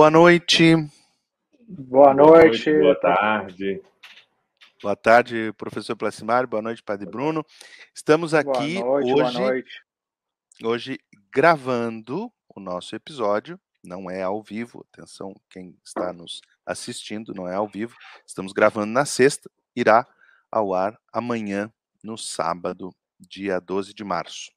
Boa noite. Boa noite. Boa tarde. Boa tarde, professor Placimário. Boa noite, Padre Bruno. Estamos aqui boa noite, hoje, boa noite. hoje gravando o nosso episódio. Não é ao vivo, atenção, quem está nos assistindo, não é ao vivo. Estamos gravando na sexta, irá ao ar amanhã, no sábado, dia 12 de março.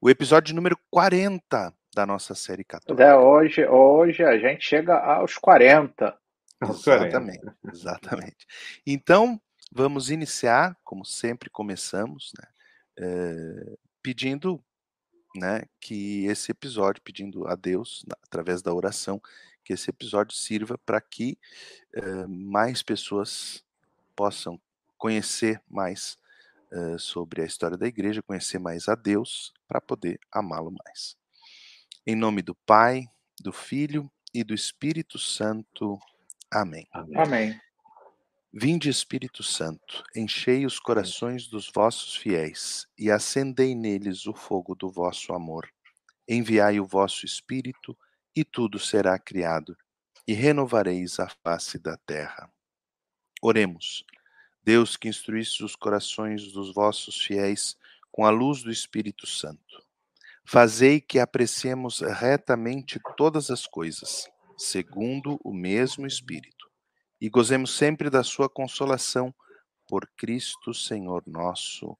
O episódio número 40 da nossa série católica. É, hoje, hoje a gente chega aos 40. Exatamente, exatamente. Então, vamos iniciar, como sempre começamos, né, é, pedindo né, que esse episódio, pedindo a Deus, através da oração, que esse episódio sirva para que é, mais pessoas possam conhecer mais é, sobre a história da igreja, conhecer mais a Deus, para poder amá-lo mais. Em nome do Pai, do Filho e do Espírito Santo. Amém. Amém. Vinde, Espírito Santo, enchei os corações dos vossos fiéis e acendei neles o fogo do vosso amor. Enviai o vosso Espírito e tudo será criado, e renovareis a face da terra. Oremos. Deus que instruísse os corações dos vossos fiéis com a luz do Espírito Santo Fazei que apreciemos retamente todas as coisas, segundo o mesmo Espírito, e gozemos sempre da sua consolação, por Cristo Senhor nosso.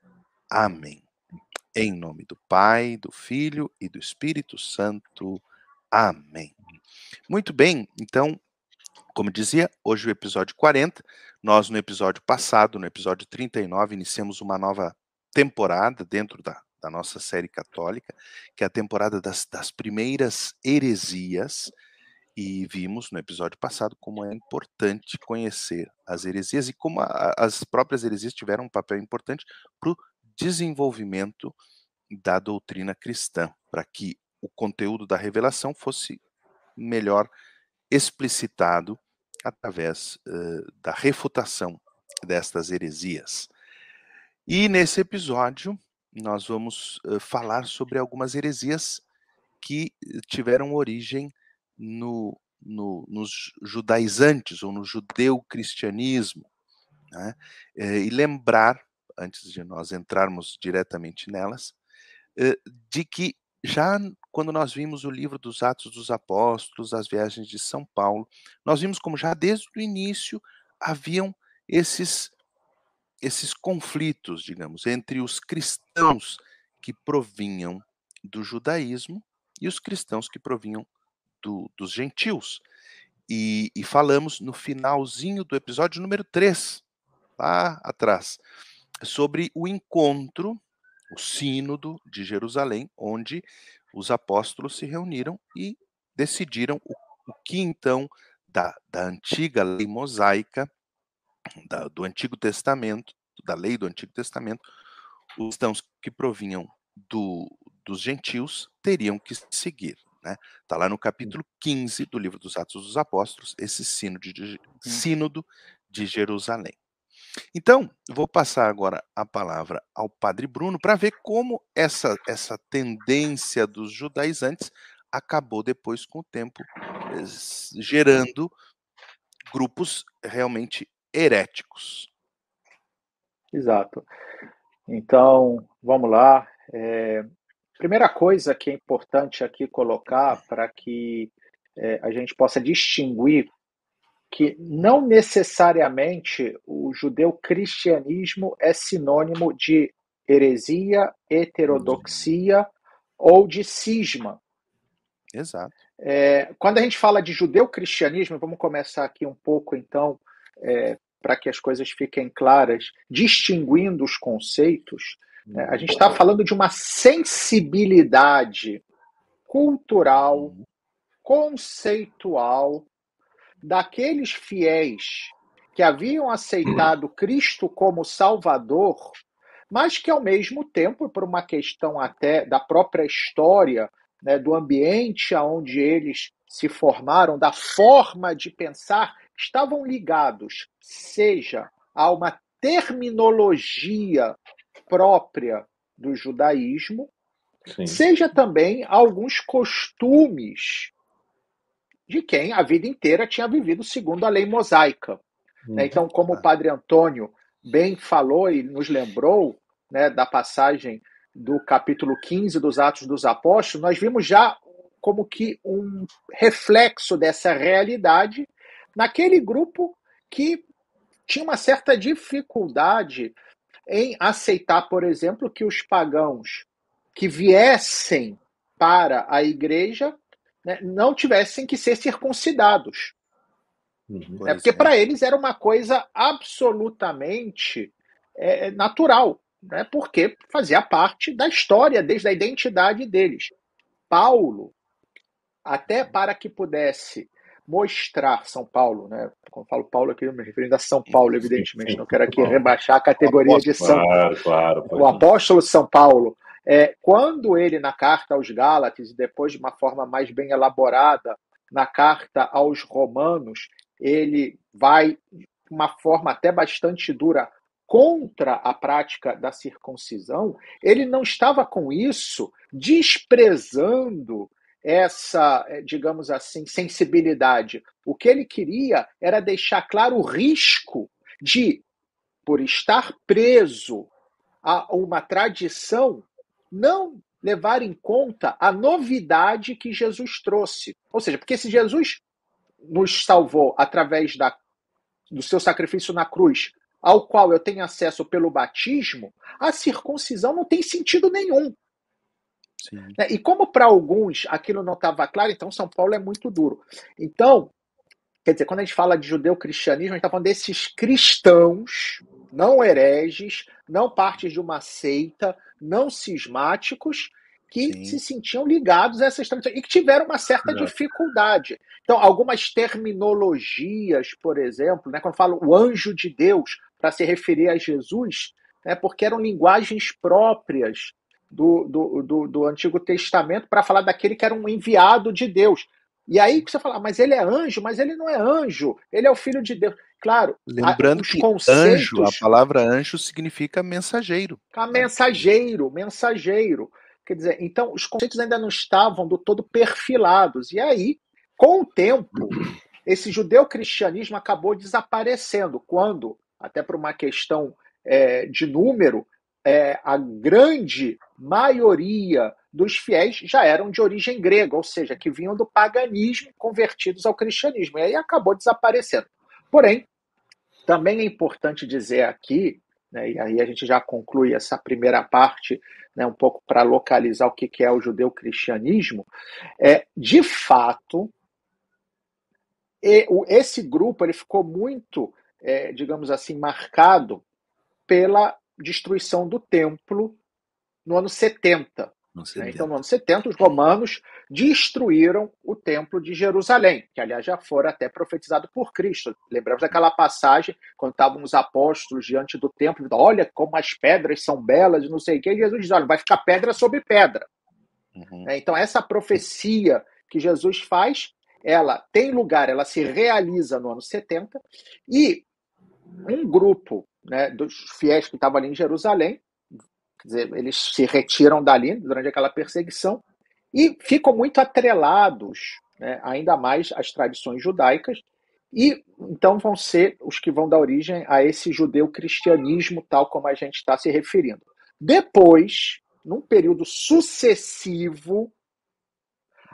Amém. Em nome do Pai, do Filho e do Espírito Santo. Amém. Muito bem, então, como dizia, hoje o episódio 40. Nós, no episódio passado, no episódio 39, iniciamos uma nova temporada dentro da da nossa série católica, que é a temporada das, das primeiras heresias, e vimos no episódio passado como é importante conhecer as heresias e como a, as próprias heresias tiveram um papel importante para o desenvolvimento da doutrina cristã, para que o conteúdo da revelação fosse melhor explicitado através uh, da refutação destas heresias. E nesse episódio nós vamos uh, falar sobre algumas heresias que tiveram origem no, no, nos judaizantes ou no judeu-cristianismo. Né? Eh, e lembrar, antes de nós entrarmos diretamente nelas, de que já quando nós vimos o livro dos Atos dos Apóstolos, as viagens de São Paulo, nós vimos como já desde o início haviam esses esses conflitos, digamos, entre os cristãos que provinham do judaísmo e os cristãos que provinham do, dos gentios. E, e, falamos no finalzinho do episódio número 3, lá atrás, sobre o encontro, o sínodo de Jerusalém, onde os apóstolos se reuniram e decidiram o, o que então da, da antiga lei mosaica da, do Antigo Testamento, da lei do Antigo Testamento, os cristãos que provinham do, dos gentios teriam que seguir. Está né? Tá lá no capítulo 15 do livro dos Atos dos Apóstolos, esse sínodo de, sínodo de Jerusalém. Então, vou passar agora a palavra ao Padre Bruno para ver como essa, essa tendência dos judaizantes acabou depois, com o tempo, eh, gerando grupos realmente heréticos. Exato. Então, vamos lá. É, primeira coisa que é importante aqui colocar para que é, a gente possa distinguir que não necessariamente o judeu-cristianismo é sinônimo de heresia, heterodoxia ou de cisma. Exato. É, quando a gente fala de judeu-cristianismo, vamos começar aqui um pouco, então, é, para que as coisas fiquem claras, distinguindo os conceitos. Né? A gente está falando de uma sensibilidade cultural, conceitual, daqueles fiéis que haviam aceitado Cristo como Salvador, mas que, ao mesmo tempo, por uma questão até da própria história, né, do ambiente onde eles se formaram, da forma de pensar, estavam ligados, seja a uma terminologia própria do judaísmo, Sim. seja também a alguns costumes de quem a vida inteira tinha vivido segundo a lei mosaica. Né? Então, como o padre Antônio bem falou e nos lembrou né, da passagem do capítulo 15 dos Atos dos Apóstolos, nós vimos já como que um reflexo dessa realidade naquele grupo que tinha uma certa dificuldade em aceitar, por exemplo, que os pagãos que viessem para a igreja né, não tivessem que ser circuncidados. Uhum, é porque é. para eles era uma coisa absolutamente é, natural, né, porque fazia parte da história, desde a identidade deles. Paulo, até para que pudesse mostrar São Paulo, né? Quando falo Paulo aqui, eu me referindo a São Paulo, evidentemente, não quero aqui rebaixar a categoria de São claro, claro, o apóstolo São Paulo. É, quando ele, na carta aos Gálatas, e depois de uma forma mais bem elaborada, na carta aos Romanos, ele vai de uma forma até bastante dura contra a prática da circuncisão, ele não estava com isso desprezando essa, eh, digamos assim, sensibilidade. O que ele queria era deixar claro o risco de, por estar preso a uma tradição, não levar em conta a novidade que Jesus trouxe. Ou seja, porque se Jesus nos salvou através da, do seu sacrifício na cruz, ao qual eu tenho acesso pelo batismo, a circuncisão não tem sentido nenhum. Né? E como para alguns aquilo não estava claro, então São Paulo é muito duro. Então, quer dizer, quando a gente fala de judeu-cristianismo, a gente está falando desses cristãos, não hereges, não partes de uma seita, não cismáticos, que Sim. se sentiam ligados a essas tradições e que tiveram uma certa dificuldade. Então, algumas terminologias, por exemplo, né, quando falo o anjo de Deus para se referir a Jesus, né, porque eram linguagens próprias do, do, do, do Antigo Testamento para falar daquele que era um enviado de Deus. E aí que você fala, ah, mas ele é anjo, mas ele não é anjo, ele é o filho de Deus. Claro, lembrando que conceitos... anjo, a palavra anjo significa mensageiro. A mensageiro, mensageiro. Quer dizer, então os conceitos ainda não estavam do todo perfilados. E aí, com o tempo, esse judeu-cristianismo acabou desaparecendo, quando, até por uma questão é, de número, é, a grande maioria dos fiéis já eram de origem grega, ou seja, que vinham do paganismo convertidos ao cristianismo. E aí acabou desaparecendo. Porém, também é importante dizer aqui, né, e aí a gente já conclui essa primeira parte, né, um pouco para localizar o que é o judeu-cristianismo, é, de fato, esse grupo ele ficou muito, é, digamos assim, marcado pela destruição do templo no ano 70. No né? Então, no ano 70, os romanos destruíram o templo de Jerusalém, que, aliás, já fora até profetizado por Cristo. Lembramos daquela passagem, quando estavam os apóstolos diante do templo, olha como as pedras são belas e não sei o que, e Jesus diz, olha, vai ficar pedra sobre pedra. Uhum. É, então, essa profecia que Jesus faz, ela tem lugar, ela se realiza no ano 70, e um grupo né, dos fiéis que estavam ali em Jerusalém. Dizer, eles se retiram dali durante aquela perseguição e ficam muito atrelados, né, ainda mais às tradições judaicas, e então vão ser os que vão dar origem a esse judeu-cristianismo, tal como a gente está se referindo. Depois, num período sucessivo,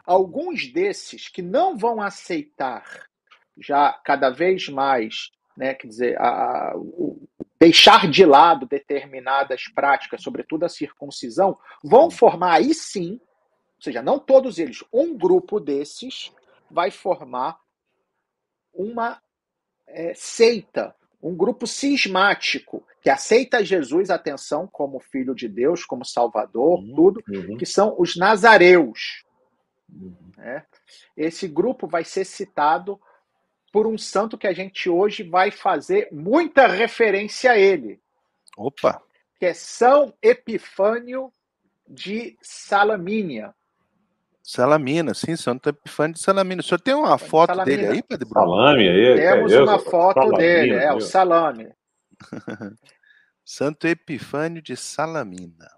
alguns desses que não vão aceitar já cada vez mais, né, quer dizer, a, o, deixar de lado determinadas práticas, sobretudo a circuncisão, vão formar aí sim, ou seja, não todos eles, um grupo desses vai formar uma é, seita, um grupo cismático, que aceita Jesus, atenção, como filho de Deus, como salvador, uhum, tudo, uhum. que são os nazareus. Uhum. Né? Esse grupo vai ser citado por um santo que a gente hoje vai fazer muita referência a ele. Opa! Que é São Epifânio de Salamínia. Salamina, sim, Santo Epifânio de Salamina. O senhor tem uma foto Salamina. dele aí, Pedro Bruno? Salame aí? Temos é uma foto Salamina, dele, é, o salame. Santo Epifânio de Salamina.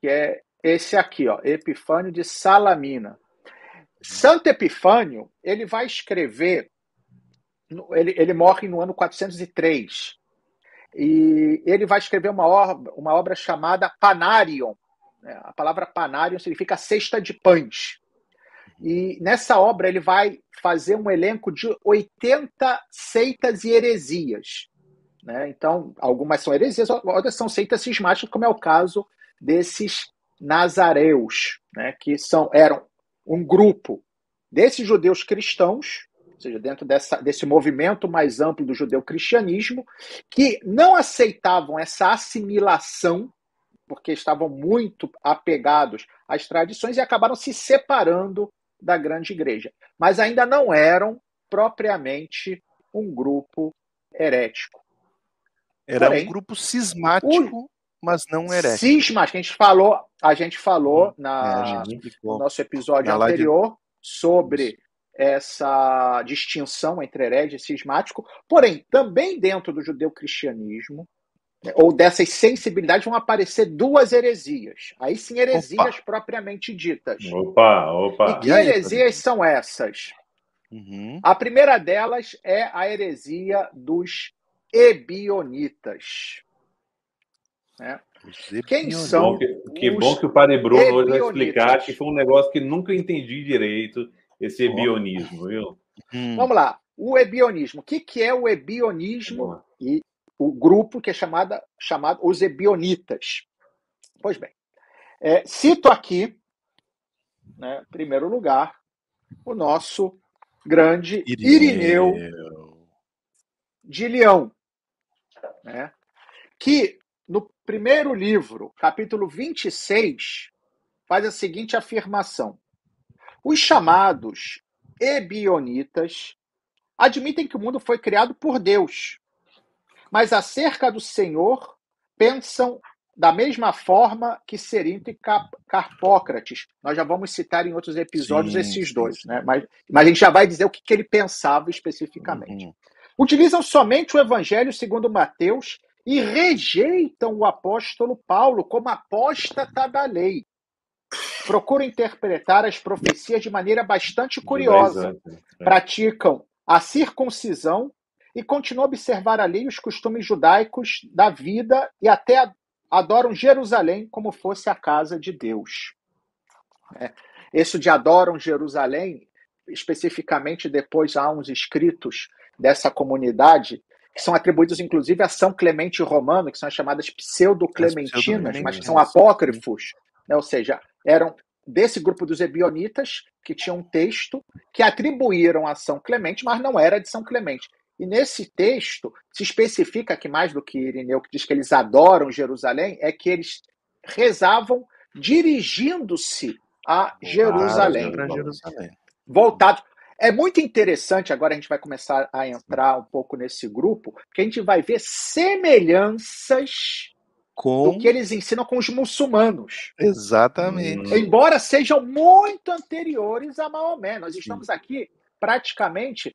Que é esse aqui, ó, Epifânio de Salamina. Santo Epifânio, ele vai escrever, ele, ele morre no ano 403, e ele vai escrever uma obra, uma obra chamada Panarion. Né? A palavra Panarion significa cesta de pães. E nessa obra ele vai fazer um elenco de 80 seitas e heresias. Né? Então, algumas são heresias, outras são seitas cismáticas, como é o caso desses nazareus, né? que são, eram um grupo desses judeus cristãos, ou seja, dentro dessa, desse movimento mais amplo do judeu-cristianismo, que não aceitavam essa assimilação, porque estavam muito apegados às tradições e acabaram se separando da grande igreja. Mas ainda não eram propriamente um grupo herético. Era Porém, um grupo cismático. Mas não herético. Cismático. A gente falou, a gente falou hum, na, é, gente no nosso episódio na anterior de... sobre Isso. essa distinção entre herege e cismático. Porém, também dentro do judeu-cristianismo, né, ou dessas sensibilidades vão aparecer duas heresias. Aí sim, heresias opa. propriamente ditas. Opa, opa. E que heresias são essas? Uhum. A primeira delas é a heresia dos ebionitas. Né? Quem são? Que, que bom que o Padre Bruno hoje vai explicar que foi um negócio que nunca entendi direito, esse ebionismo, viu? Hum. Vamos lá. O ebionismo. O que, que é o ebionismo? E o grupo que é chamada, chamado os ebionitas. Pois bem, é, cito aqui, né, em primeiro lugar, o nosso grande Irineu, Irineu de Leão né? que primeiro livro, capítulo 26, faz a seguinte afirmação: Os chamados ebionitas admitem que o mundo foi criado por Deus, mas acerca do Senhor pensam da mesma forma que Serinto e Carpócrates. Nós já vamos citar em outros episódios sim, esses dois, sim. né? Mas, mas a gente já vai dizer o que, que ele pensava especificamente. Uhum utilizam somente o Evangelho segundo Mateus e rejeitam o apóstolo Paulo como apóstata da lei. Procuram interpretar as profecias de maneira bastante curiosa. É. Praticam a circuncisão e continuam a observar a lei e os costumes judaicos da vida e até adoram Jerusalém como fosse a casa de Deus. É. Isso de adoram Jerusalém, especificamente depois há uns escritos dessa comunidade, que são atribuídos inclusive a São Clemente Romano, que são as chamadas pseudo-clementinas, mas que são apócrifos, né? ou seja, eram desse grupo dos ebionitas, que tinha um texto que atribuíram a São Clemente, mas não era de São Clemente. E nesse texto se especifica que mais do que Irineu, que diz que eles adoram Jerusalém, é que eles rezavam dirigindo-se a Jerusalém. Ah, Jerusalém. Voltado. É muito interessante, agora a gente vai começar a entrar um pouco nesse grupo, que a gente vai ver semelhanças com... do que eles ensinam com os muçulmanos. Exatamente. Embora sejam muito anteriores a Maomé. Nós estamos aqui praticamente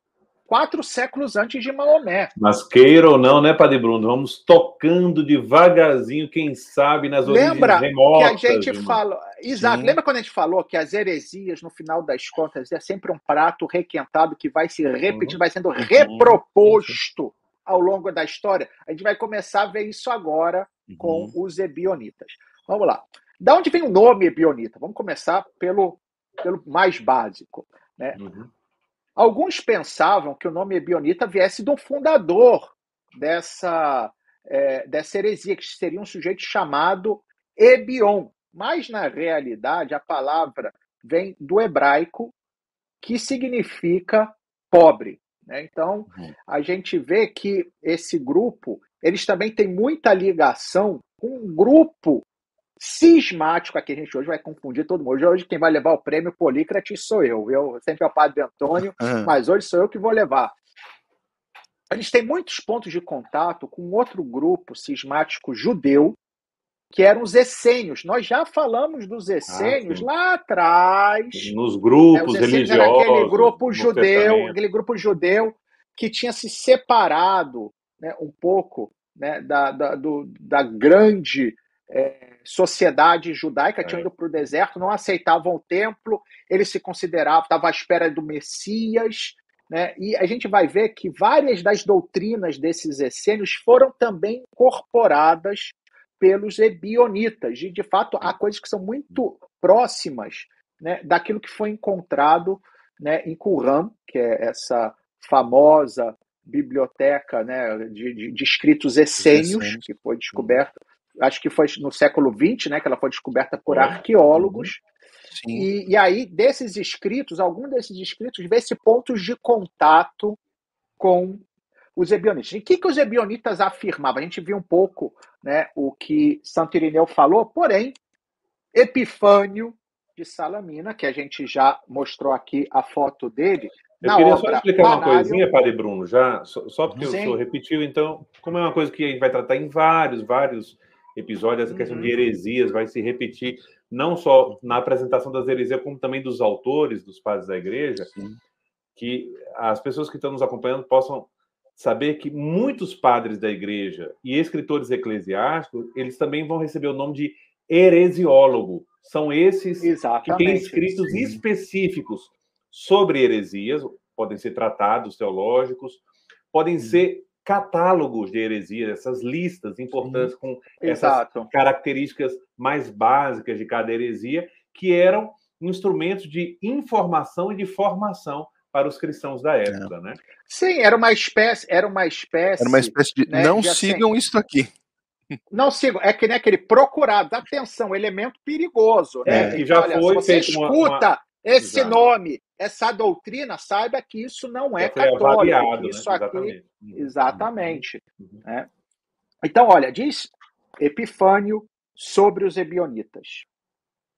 quatro séculos antes de Maomé. Mas queira ou não, né, Padre Bruno? Vamos tocando devagarzinho, quem sabe, nas Lembra origens remotas. que a gente falou... Exato. Sim. Lembra quando a gente falou que as heresias, no final das contas, é sempre um prato requentado que vai se repetindo, uhum. vai sendo uhum. reproposto ao longo da história? A gente vai começar a ver isso agora uhum. com os ebionitas. Vamos lá. Da onde vem o nome ebionita? Vamos começar pelo, pelo mais básico. Né? Uhum. Alguns pensavam que o nome Ebionita viesse do fundador dessa, é, dessa heresia, que seria um sujeito chamado Ebion. Mas, na realidade, a palavra vem do hebraico, que significa pobre. Né? Então, uhum. a gente vê que esse grupo, eles também têm muita ligação com um grupo cismático aqui. A gente hoje vai confundir todo mundo. Hoje quem vai levar o prêmio Polícrates sou eu. Eu sempre é o Padre Antônio, uhum. mas hoje sou eu que vou levar. Eles têm muitos pontos de contato com outro grupo cismático judeu, que eram os essênios. Nós já falamos dos ah, essênios ah, lá atrás. Nos grupos né, religiosos. aquele grupo judeu, aquele grupo judeu que tinha se separado né, um pouco né, da, da, do, da grande é, sociedade judaica, é. tinham ido para o deserto, não aceitavam o templo, eles se consideravam, estavam à espera do Messias, né? E a gente vai ver que várias das doutrinas desses essênios foram também incorporadas pelos ebionitas. E, de fato, há coisas que são muito próximas né, daquilo que foi encontrado né, em Qumran, que é essa famosa biblioteca né, de, de, de escritos essênios, que foi descoberta, acho que foi no século XX, né, que ela foi descoberta por arqueólogos. E, e, aí, desses escritos, algum desses escritos vê-se pontos de contato com os ebionitas. E o que, que os ebionitas afirmavam? A gente viu um pouco né, o que Santo Irineu falou, porém, Epifânio de Salamina, que a gente já mostrou aqui a foto dele. Eu queria só explicar Panário... uma coisinha, Padre Bruno, já, só, só porque Sim. o senhor repetiu, então, como é uma coisa que a gente vai tratar em vários, vários episódios, essa uhum. questão de heresias vai se repetir, não só na apresentação das heresias, como também dos autores, dos padres da igreja, Sim. que as pessoas que estão nos acompanhando possam saber que muitos padres da igreja e escritores eclesiásticos, eles também vão receber o nome de heresiólogo. São esses Exatamente. que têm escritos Sim. específicos sobre heresias, podem ser tratados teológicos, podem Sim. ser catálogos de heresias, essas listas importantes com essas características mais básicas de cada heresia, que eram instrumentos de informação e de formação para os cristãos da época, é. né? Sim, era uma espécie, era uma espécie. Era uma espécie de né, não de, assim, sigam assim, isso aqui. Não sigam, é que nem aquele procurado, atenção, elemento perigoso, né? É, que já olha, foi se você escuta uma... esse Exato. nome, essa doutrina, saiba que isso não é católico, isso né? aqui, exatamente. Uhum. exatamente uhum. Né? Então, olha, diz Epifânio sobre os ebionitas,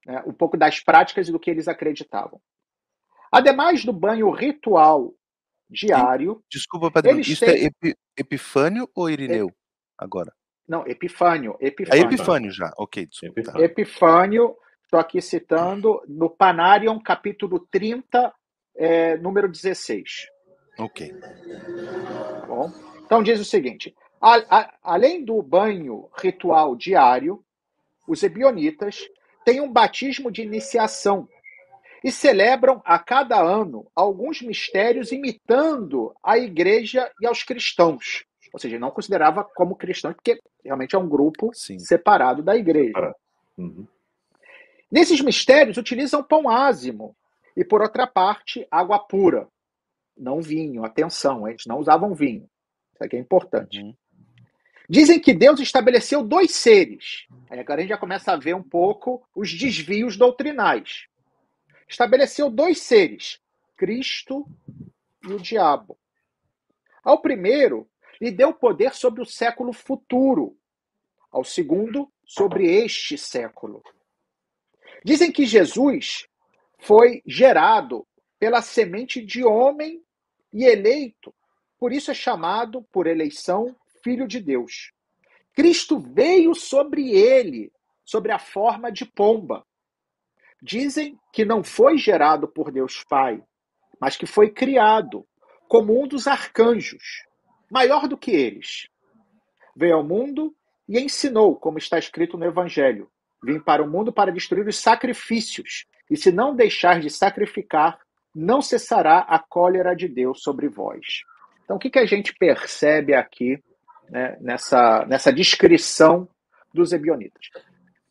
né? um pouco das práticas e do que eles acreditavam. Ademais do banho ritual diário. Desculpa, Padre, isso é têm... é epi, Epifânio ou Irineu? Agora. Não, Epifânio. Epifânio. É Epifânio já, ok, desculpa. Epifânio, Epifânio estou aqui citando no Panarion, capítulo 30, é, número 16. Ok. Tá bom? Então diz o seguinte: a, a, além do banho ritual diário, os ebionitas têm um batismo de iniciação e celebram a cada ano alguns mistérios imitando a igreja e aos cristãos. Ou seja, não considerava como cristão, porque realmente é um grupo Sim. separado da igreja. Uhum. Nesses mistérios, utilizam pão ázimo e, por outra parte, água pura. Não vinho, atenção, eles não usavam vinho. Isso aqui é importante. Uhum. Dizem que Deus estabeleceu dois seres. Aí agora a gente já começa a ver um pouco os desvios doutrinais estabeleceu dois seres, Cristo e o diabo. Ao primeiro, lhe deu poder sobre o século futuro, ao segundo, sobre este século. Dizem que Jesus foi gerado pela semente de homem e eleito, por isso é chamado, por eleição, Filho de Deus. Cristo veio sobre ele, sobre a forma de pomba, Dizem que não foi gerado por Deus Pai, mas que foi criado como um dos arcanjos, maior do que eles. Veio ao mundo e ensinou, como está escrito no Evangelho: Vim para o mundo para destruir os sacrifícios, e se não deixar de sacrificar, não cessará a cólera de Deus sobre vós. Então, o que, que a gente percebe aqui né, nessa, nessa descrição dos ebionitas?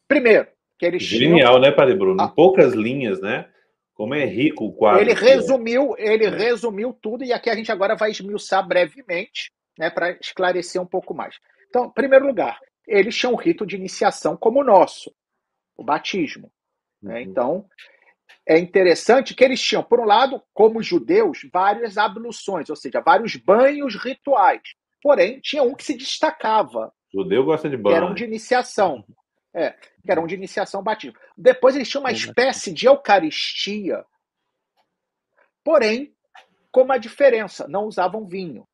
Primeiro, que eles Genial, tinham... né, Padre Bruno? Em poucas linhas, né? Como é rico o quadro. Ele resumiu, ele é. resumiu tudo e aqui a gente agora vai esmiuçar brevemente, né, para esclarecer um pouco mais. Então, em primeiro lugar, eles tinham um rito de iniciação como o nosso, o batismo. Né? Uhum. Né? Então, é interessante que eles tinham, por um lado, como judeus, várias abluções, ou seja, vários banhos rituais. Porém, tinha um que se destacava. O judeu gosta de banho. Era um de iniciação. É, que eram de iniciação batismo. Depois eles tinham uma espécie de eucaristia, porém, com uma diferença, não usavam vinho.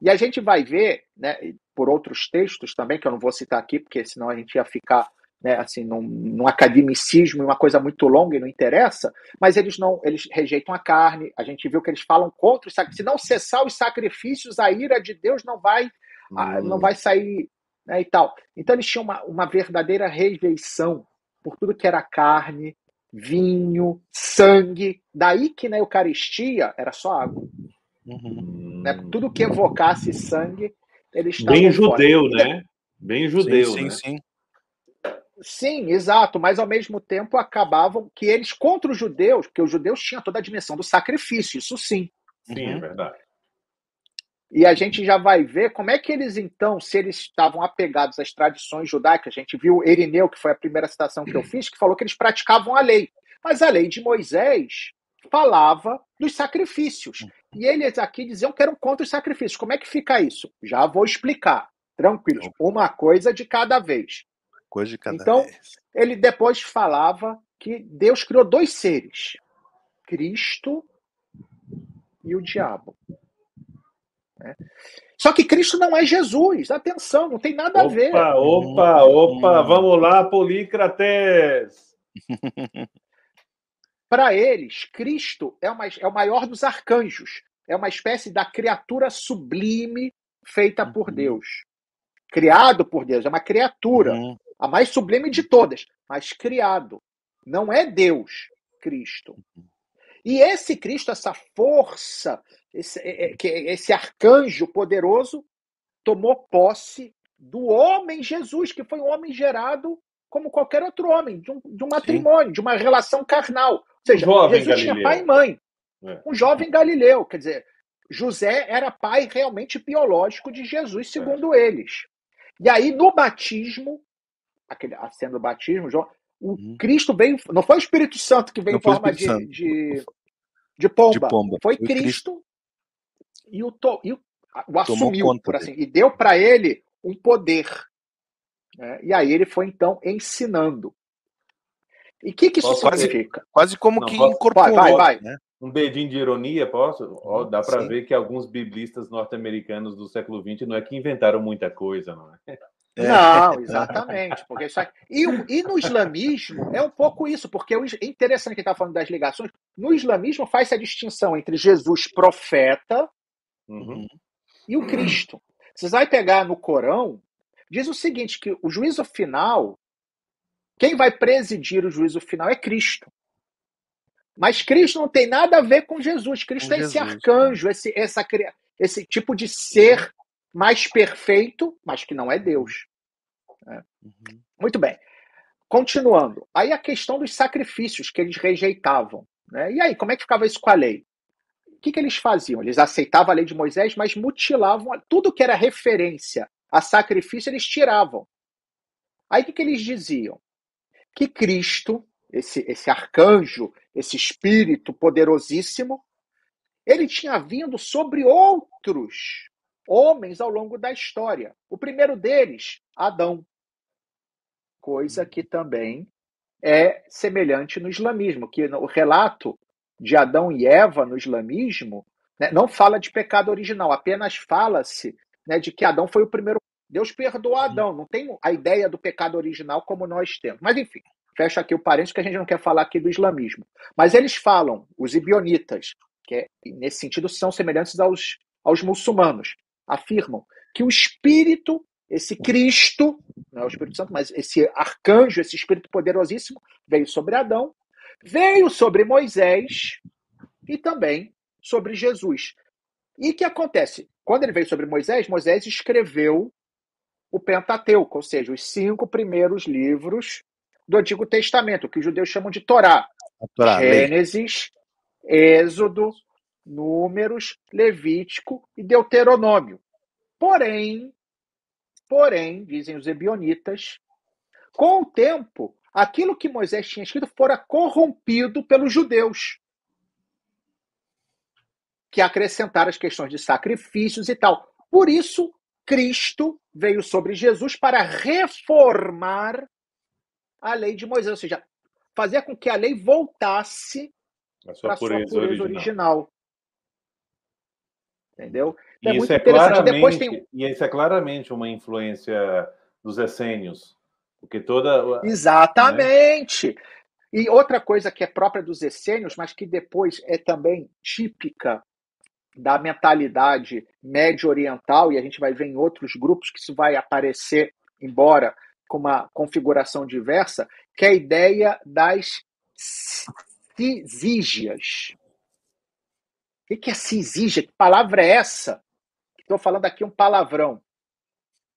E a gente vai ver, né, por outros textos também, que eu não vou citar aqui, porque senão a gente ia ficar né, assim, num, num academicismo e uma coisa muito longa e não interessa, mas eles não, eles rejeitam a carne, a gente viu que eles falam contra os sacrifícios. Se não cessar os sacrifícios, a ira de Deus não vai, hum. não vai sair né, e tal. Então eles tinham uma, uma verdadeira rejeição por tudo que era carne, vinho, sangue. Daí que na Eucaristia era só água. Uhum. Né? Tudo que evocasse sangue, eles estavam. Bem judeu, né? Bem judeu. Sim, né? sim. Sim, exato, mas ao mesmo tempo acabavam que eles contra os judeus, porque os judeus tinham toda a dimensão do sacrifício, isso sim. Sim, é uhum. é verdade. E a gente já vai ver como é que eles, então, se eles estavam apegados às tradições judaicas, a gente viu Erineu, que foi a primeira citação que eu fiz, que falou que eles praticavam a lei. Mas a lei de Moisés falava dos sacrifícios. E eles aqui diziam que eram contra os sacrifícios. Como é que fica isso? Já vou explicar. Tranquilos. Uma coisa de cada vez. Coisa de cada então, vez. ele depois falava que Deus criou dois seres: Cristo e o diabo. Né? Só que Cristo não é Jesus. Atenção, não tem nada opa, a ver. Opa, opa, hum. vamos lá, Polícrates. Para eles, Cristo é, uma, é o maior dos arcanjos. É uma espécie da criatura sublime feita por uhum. Deus. Criado por Deus, é uma criatura. Uhum. A mais sublime de todas, mas criado. Não é Deus, Cristo. E esse Cristo, essa força, esse, é, é, esse arcanjo poderoso, tomou posse do homem Jesus, que foi um homem gerado como qualquer outro homem, de um, de um matrimônio, Sim. de uma relação carnal. Ou seja, um Jesus Galileu. tinha pai e mãe. É. Um jovem Galileu. Quer dizer, José era pai realmente biológico de Jesus, segundo é. eles. E aí, no batismo, aquele, sendo o batismo, João, o uhum. Cristo veio. Não foi o Espírito Santo que veio não em forma de, de, de, pomba. de, pomba. Foi, foi Cristo, Cristo, e o, to, e o, o assumiu, por assim, e deu para ele um poder. Né? E aí ele foi então ensinando. E o que, que isso quase, significa? Quase como não, que posso, incorporou. Vai, vai, né? Um dedinho de ironia, posso? Oh, dá para ver que alguns biblistas norte-americanos do século XX não é que inventaram muita coisa, não é? É. Não, exatamente. Porque isso é... e, e, no islamismo é um pouco isso, porque é interessante que está falando das ligações. No islamismo faz-se a distinção entre Jesus profeta uhum. e o Cristo. Você vai pegar no Corão, diz o seguinte: que o juízo final, quem vai presidir o juízo final é Cristo. Mas Cristo não tem nada a ver com Jesus. Cristo com é esse Jesus, arcanjo, né? esse, essa, esse tipo de ser mais perfeito, mas que não é Deus. É. Uhum. Muito bem. Continuando. Aí a questão dos sacrifícios que eles rejeitavam. Né? E aí, como é que ficava isso com a lei? O que, que eles faziam? Eles aceitavam a lei de Moisés, mas mutilavam tudo que era referência a sacrifício, eles tiravam. Aí o que, que eles diziam? Que Cristo, esse, esse arcanjo, esse espírito poderosíssimo, ele tinha vindo sobre outros homens ao longo da história. O primeiro deles, Adão. Coisa que também é semelhante no islamismo, que o relato de Adão e Eva no islamismo né, não fala de pecado original, apenas fala-se né, de que Adão foi o primeiro. Deus perdoou Adão, não tem a ideia do pecado original como nós temos. Mas enfim, fecha aqui o parênteses que a gente não quer falar aqui do islamismo. Mas eles falam, os ibionitas, que é, nesse sentido são semelhantes aos, aos muçulmanos, afirmam que o Espírito, esse Cristo, não é o Espírito Santo, mas esse arcanjo, esse Espírito poderosíssimo, veio sobre Adão, veio sobre Moisés e também sobre Jesus. E o que acontece? Quando ele veio sobre Moisés, Moisés escreveu o Pentateuco, ou seja, os cinco primeiros livros do Antigo Testamento, que os judeus chamam de Torá. Torá Gênesis, Êxodo, Números, Levítico e Deuteronômio. Porém, porém, dizem os ebionitas, com o tempo, aquilo que Moisés tinha escrito fora corrompido pelos judeus, que acrescentaram as questões de sacrifícios e tal. Por isso, Cristo veio sobre Jesus para reformar a lei de Moisés, ou seja, fazer com que a lei voltasse para a sua pureza, original. original. Entendeu? É muito é interessante. Depois tem... E isso é claramente uma influência dos essênios. Porque toda. Exatamente! Né? E outra coisa que é própria dos essênios, mas que depois é também típica da mentalidade médio-oriental, e a gente vai ver em outros grupos que isso vai aparecer embora com uma configuração diversa, que é a ideia das cisígias. O que é cisígia? Que palavra é essa? Estou falando aqui um palavrão.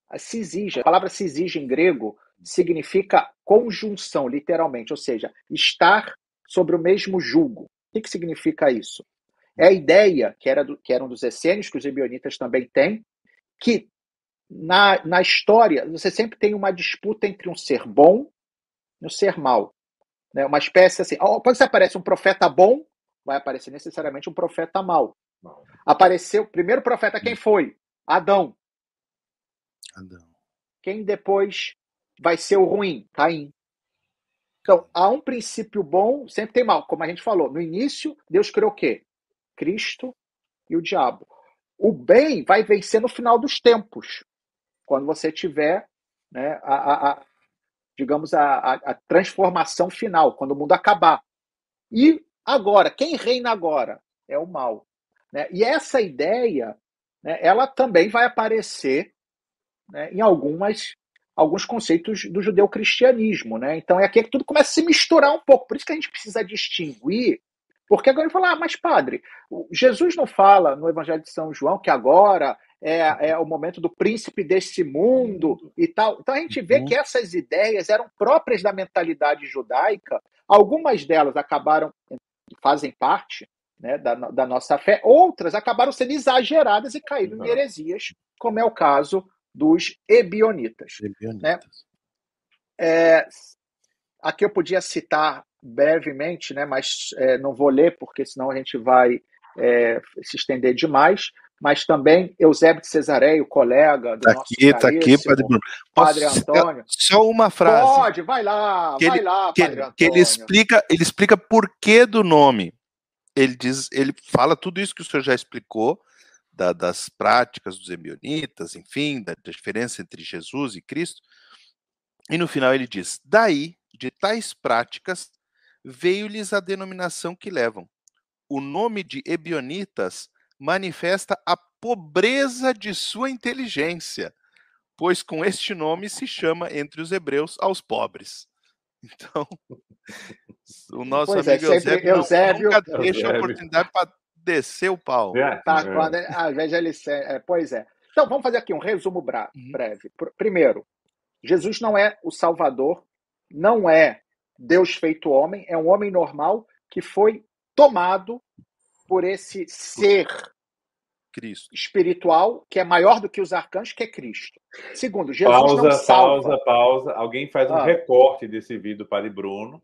A cisígia, a palavra cisígia em grego significa conjunção, literalmente, ou seja, estar sobre o mesmo jugo. O que, que significa isso? É a ideia, que era, do, que era um dos essênios, que os ebionitas também têm, que na, na história você sempre tem uma disputa entre um ser bom e um ser mau. Né? Uma espécie assim. Quando você aparece um profeta bom, vai aparecer necessariamente um profeta mau. Apareceu, o primeiro profeta quem foi? Adão. Adão. Quem depois vai ser o ruim? Caim. Então, há um princípio bom, sempre tem mal. Como a gente falou, no início, Deus criou o quê? Cristo e o diabo. O bem vai vencer no final dos tempos, quando você tiver, né, a, a, a digamos, a, a, transformação final, quando o mundo acabar. E agora, quem reina agora? É o mal. Né? E essa ideia, né, ela também vai aparecer né, em algumas alguns conceitos do judeu-cristianismo, né? Então é aqui que tudo começa a se misturar um pouco. Por isso que a gente precisa distinguir, porque agora ele fala, ah, mas padre, Jesus não fala no Evangelho de São João que agora é, é o momento do príncipe desse mundo e tal. Então a gente vê uhum. que essas ideias eram próprias da mentalidade judaica. Algumas delas acabaram fazem parte né, da, da, nossa fé, outras acabaram sendo exageradas e caíram em heresias, como é o caso dos ebionitas. ebionitas. Né? É, aqui eu podia citar brevemente, né, mas é, não vou ler, porque senão a gente vai é, se estender demais. Mas também Eusébio de Cesareio, colega do tá nosso aqui, tá aqui, Padre Bruno. Padre Antônio. Só uma frase. Pode, vai lá, que vai ele, lá, que, Padre Antônio. Que ele explica, ele explica por que do nome. Ele diz, ele fala tudo isso que o senhor já explicou, da, das práticas dos ebionitas, enfim, da diferença entre Jesus e Cristo. E no final ele diz: Daí, de tais práticas, veio-lhes a denominação que levam. O nome de ebionitas manifesta a pobreza de sua inteligência, pois com este nome se chama entre os hebreus aos pobres. Então, o nosso pois é, amigo é, Eusébio, Eusébio, nunca deixa a oportunidade para descer o pau. É, tá, é. Quando, às vezes ele. É, pois é. Então, vamos fazer aqui um resumo uhum. breve. Primeiro, Jesus não é o Salvador, não é Deus feito homem, é um homem normal que foi tomado por esse ser Cristo. espiritual que é maior do que os arcanjos, que é Cristo. Segundo, Jesus pausa, não salva. Pausa, pausa. Alguém faz um ah. recorte desse vídeo Padre Bruno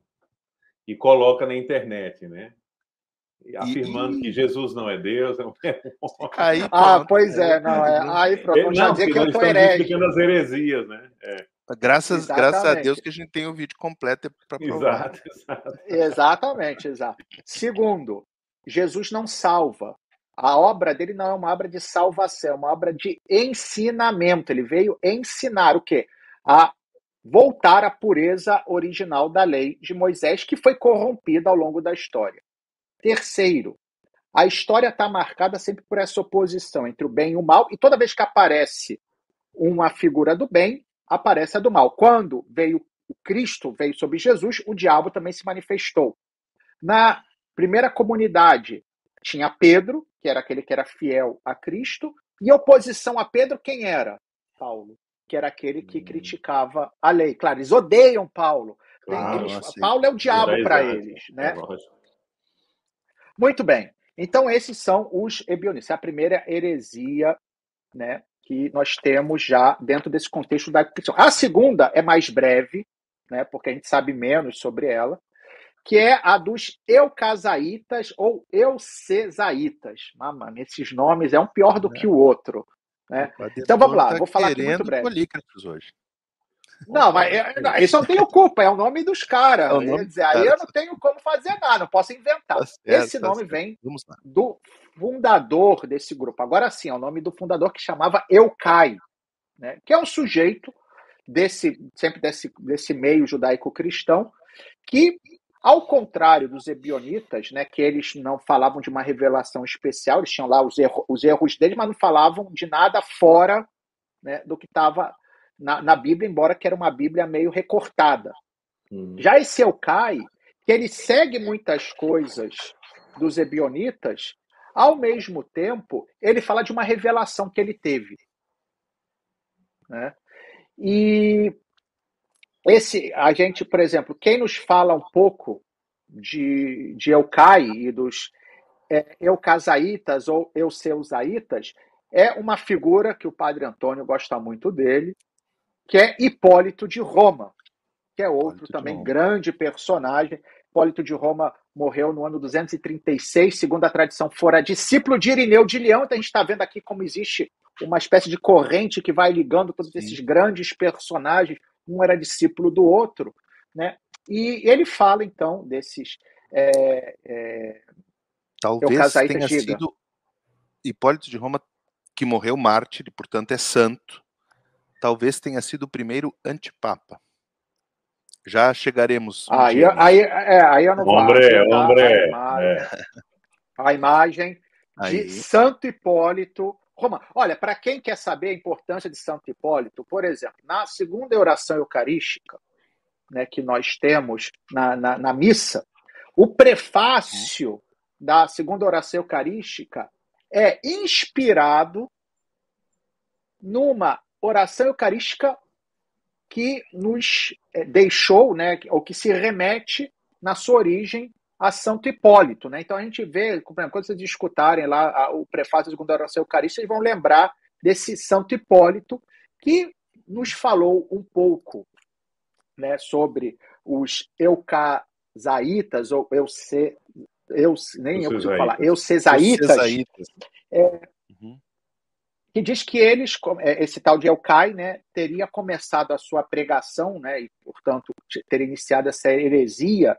e coloca na internet, né? afirmando e... que Jesus não é Deus. É aí, ah, pois é, não, é. Aí pronto, já dizer que eu estou herege. as heresias, né? É. Graças, graças a Deus que a gente tem o vídeo completo para provar. Exato, exato. Exatamente, exato. Segundo, Jesus não salva. A obra dele não é uma obra de salvação, é uma obra de ensinamento. Ele veio ensinar o quê? A voltar à pureza original da lei de Moisés, que foi corrompida ao longo da história. Terceiro, a história está marcada sempre por essa oposição entre o bem e o mal, e toda vez que aparece uma figura do bem, aparece a do mal. Quando veio o Cristo, veio sobre Jesus, o diabo também se manifestou. Na primeira comunidade tinha Pedro, que era aquele que era fiel a Cristo, e oposição a Pedro, quem era? Paulo, que era aquele que hum. criticava a lei. Claro, eles odeiam Paulo. Claro, eles, assim, Paulo é o diabo para eles, né? É muito bem. Então, esses são os ebionitas. É a primeira heresia né, que nós temos já dentro desse contexto da cristã. A segunda é mais breve, né, porque a gente sabe menos sobre ela, que é a dos eucasaitas ou eucesaitas. Mano, esses nomes é um pior do é. que o outro. Né? Então vamos lá, tá vou falar aqui muito breve. hoje. Não, mas é, isso eu não tenho culpa, é o nome dos caras. É Quer dizer, aí eu não tenho como fazer nada, não posso inventar. Tá certo, Esse tá nome tá vem do fundador desse grupo. Agora sim, é o nome do fundador que chamava Eucai, né? que é um sujeito desse sempre desse, desse meio judaico-cristão que ao contrário dos ebionitas, né, que eles não falavam de uma revelação especial, eles tinham lá os, erros, os erros deles, mas não falavam de nada fora né, do que estava na, na Bíblia, embora que era uma Bíblia meio recortada. Hum. Já esse Elcai, que ele segue muitas coisas dos Ebionitas, ao mesmo tempo, ele fala de uma revelação que ele teve. Né? E esse, a gente, por exemplo, quem nos fala um pouco de, de Elcai e dos é, Eucasaitas ou Euseusaitas é uma figura que o padre Antônio gosta muito dele, que é Hipólito de Roma, que é outro Hipólito também grande personagem. Hipólito de Roma morreu no ano 236, segundo a tradição, fora discípulo de Irineu de Leão. Então a gente está vendo aqui como existe uma espécie de corrente que vai ligando todos Sim. esses grandes personagens. Um era discípulo do outro, né? E ele fala então desses. É, é, Talvez tenha sido Hipólito de Roma que morreu mártir e, portanto, é santo. Talvez tenha sido o primeiro antipapa. Já chegaremos. Um aí, aí, é, aí eu não vou hombre, hombre, a imagem, é. a imagem de Santo Hipólito. Roma. Olha, para quem quer saber a importância de Santo Hipólito, por exemplo, na segunda oração eucarística, né, que nós temos na, na, na missa, o prefácio da segunda oração eucarística é inspirado numa oração eucarística que nos eh, deixou, né, ou que se remete na sua origem a Santo Hipólito. Né? Então a gente vê, quando vocês escutarem lá o prefácio da segunda oração eucarística, vocês vão lembrar desse Santo Hipólito que nos falou um pouco né, sobre os eucasaitas, ou euce, eu, nem eu consigo falar, eucesaitas, é, uhum. que diz que eles, é, esse tal de Elcai, né, teria começado a sua pregação, né, e, portanto, ter iniciado essa heresia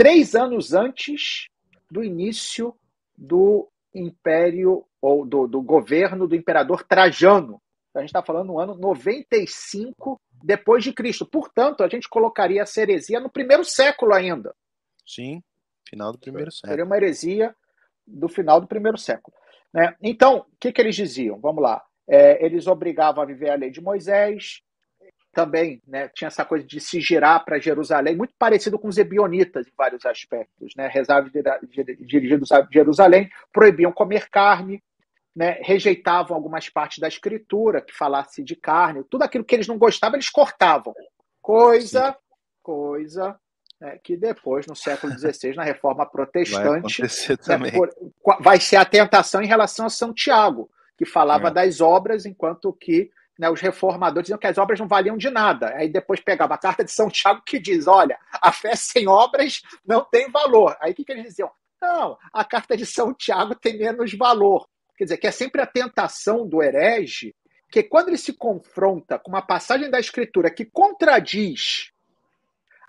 três anos antes do início do império, ou do, do governo do imperador Trajano. A gente está falando no ano 95 depois de Cristo. Portanto, a gente colocaria essa heresia no primeiro século ainda. Sim, final do primeiro século. Seria uma heresia do final do primeiro século. Né? Então, o que, que eles diziam? Vamos lá. É, eles obrigavam a viver a lei de Moisés, também né, tinha essa coisa de se girar para Jerusalém, muito parecido com os ebionitas em vários aspectos. Né? Rezavam dirigidos a Jerusalém, proibiam comer carne, né, rejeitavam algumas partes da escritura que falasse de carne, tudo aquilo que eles não gostavam, eles cortavam. Coisa, Sim. coisa né, que depois, no século XVI, na reforma protestante, vai, né, por, vai ser a tentação em relação a São Tiago, que falava é. das obras, enquanto que né, os reformadores diziam que as obras não valiam de nada. Aí depois pegava a carta de São Tiago que diz: olha, a fé sem obras não tem valor. Aí o que, que eles diziam? Não, a carta de São Tiago tem menos valor. Quer dizer, que é sempre a tentação do herege, que quando ele se confronta com uma passagem da Escritura que contradiz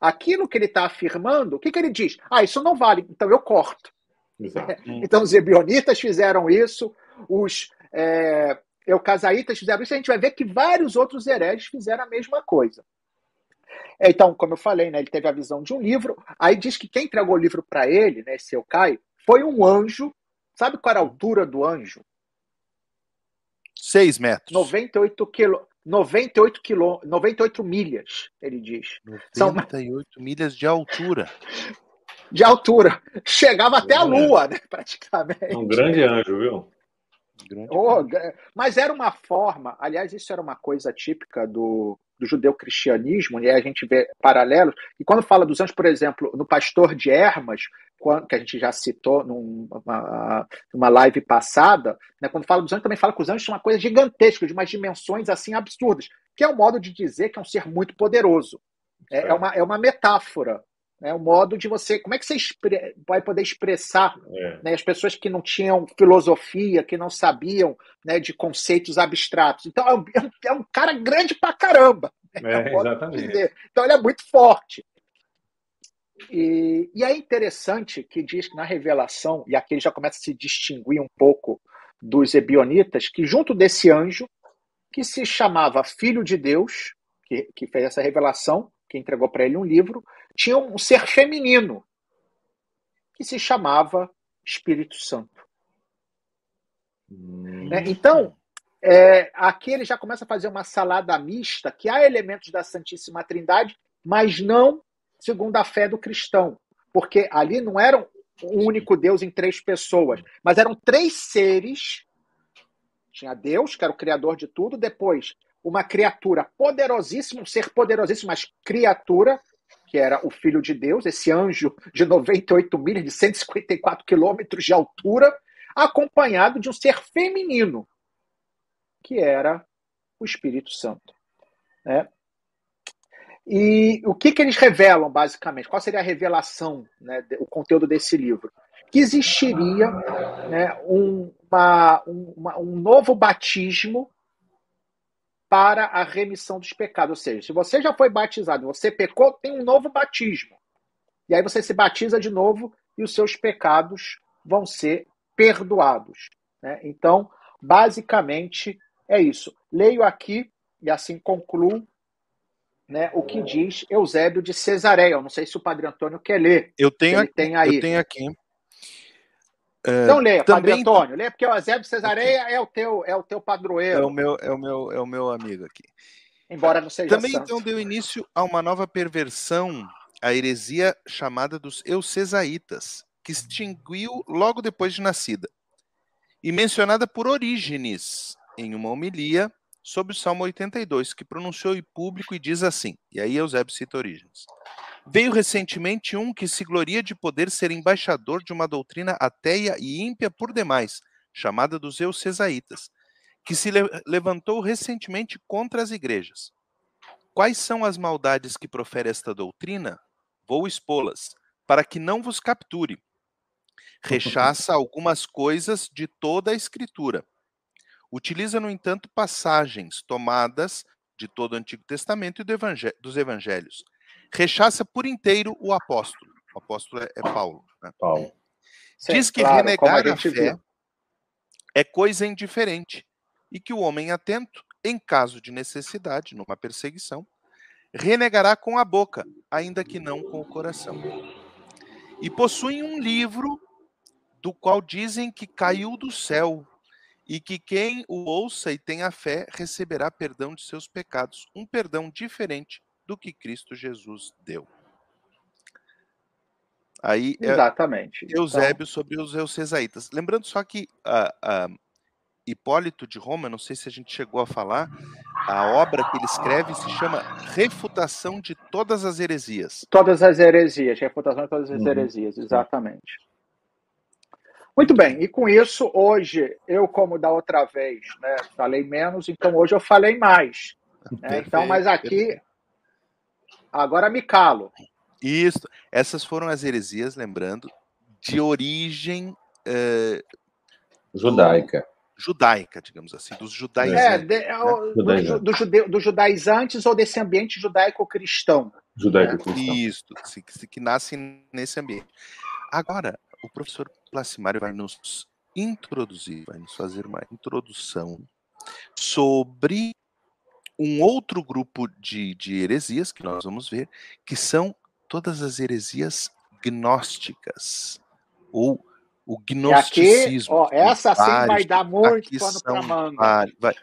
aquilo que ele está afirmando, o que, que ele diz? Ah, isso não vale, então eu corto. Exato. Então os ebionitas fizeram isso, os é, eucasaitas fizeram isso, a gente vai ver que vários outros hereges fizeram a mesma coisa. Então, como eu falei, né, ele teve a visão de um livro, aí diz que quem entregou o livro para ele, né, esse Eucai, foi um anjo Sabe qual era a altura do anjo? 6 metros. 98 quilômetros. 98, quilô, 98 milhas, ele diz. 98 São... milhas de altura. De altura. Chegava até a Lua, né, praticamente. É um grande anjo, viu? Oh, mas era uma forma, aliás, isso era uma coisa típica do, do judeu-cristianismo, e a gente vê paralelos. E quando fala dos anjos, por exemplo, no Pastor de Hermas, que a gente já citou numa, numa live passada, né, quando fala dos anjos, também fala que os anjos são uma coisa gigantesca, de umas dimensões assim absurdas, que é um modo de dizer que é um ser muito poderoso. É, é uma, é uma metáfora. É um modo de você. Como é que você vai poder expressar é. né, as pessoas que não tinham filosofia, que não sabiam né, de conceitos abstratos? Então, é um, é um é cara grande pra caramba. Né, é, exatamente. Então, ele é muito forte. E, e, é interessante que diz que na revelação, e aqui ele já começa a se distinguir um pouco dos ebionitas, que junto desse anjo, que se chamava Filho de Deus, que, que fez essa revelação, que entregou para ele um livro, tinha um ser feminino, que se chamava Espírito Santo. Hum. Né? Então, é, aqui ele já começa a fazer uma salada mista, que há elementos da Santíssima Trindade, mas não segundo a fé do cristão. Porque ali não era um único Deus em três pessoas, mas eram três seres. Tinha Deus, que era o criador de tudo, depois uma criatura poderosíssima, um ser poderosíssimo, mas criatura, que era o Filho de Deus, esse anjo de 98 milhas, de 154 quilômetros de altura, acompanhado de um ser feminino, que era o Espírito Santo. Né? E o que, que eles revelam, basicamente? Qual seria a revelação, né, o conteúdo desse livro? Que existiria né, um, uma, uma, um novo batismo para a remissão dos pecados. Ou seja, se você já foi batizado, você pecou, tem um novo batismo. E aí você se batiza de novo e os seus pecados vão ser perdoados. Né? Então, basicamente, é isso. Leio aqui e assim concluo né, o que diz Eusébio de Cesareia. Eu não sei se o Padre Antônio quer ler. Eu tenho, aqui, tem aí. Eu tenho aqui. Uh, então leia, também... Padre Antônio, leia, porque o Eusébio Cesareia é o teu é o teu padroeiro. É o meu é o meu é o meu amigo aqui. Embora não seja Também santo. então deu início a uma nova perversão, a heresia chamada dos Eucesaitas, que extinguiu logo depois de nascida. E mencionada por Orígenes, em uma homilia sobre o Salmo 82, que pronunciou em público e diz assim, e aí Eusébio cita Orígenes. Veio recentemente um que se gloria de poder ser embaixador de uma doutrina ateia e ímpia por demais, chamada dos Eucesaitas, que se le levantou recentemente contra as igrejas. Quais são as maldades que profere esta doutrina? Vou expô-las, para que não vos capture. Rechaça algumas coisas de toda a Escritura Utiliza, no entanto, passagens tomadas de todo o Antigo Testamento e do evangel dos Evangelhos. Rechaça por inteiro o apóstolo. O apóstolo é, é Paulo. Né? Paulo. Diz que claro, renegar a, a fé viu. é coisa indiferente e que o homem atento, em caso de necessidade, numa perseguição, renegará com a boca, ainda que não com o coração. E possuem um livro do qual dizem que caiu do céu e que quem o ouça e tenha fé receberá perdão de seus pecados, um perdão diferente do que Cristo Jesus deu. Aí, é Exatamente. É, Eusébio então... sobre os Eucesaitas. Lembrando só que uh, uh, Hipólito de Roma, não sei se a gente chegou a falar, a obra que ele escreve se chama Refutação de Todas as Heresias. Todas as heresias, refutação de todas as uhum. heresias, exatamente. Muito bem, e com isso, hoje, eu, como da outra vez, né, falei menos, então hoje eu falei mais. Né? Então, mas aqui, agora me calo. Isso, essas foram as heresias, lembrando, de origem uh, judaica. judaica, digamos assim, dos judaizantes. É, de, né? do, do, jude, do judaizantes ou desse ambiente judaico-cristão. Judaico-cristão. Né? Isso, que, que nasce nesse ambiente. Agora, o professor Placimário vai nos introduzir, vai nos fazer uma introdução sobre um outro grupo de, de heresias que nós vamos ver, que são todas as heresias gnósticas, ou o gnosticismo. Aqui, ó, essa sim vai dar muito pano para manga. Vai,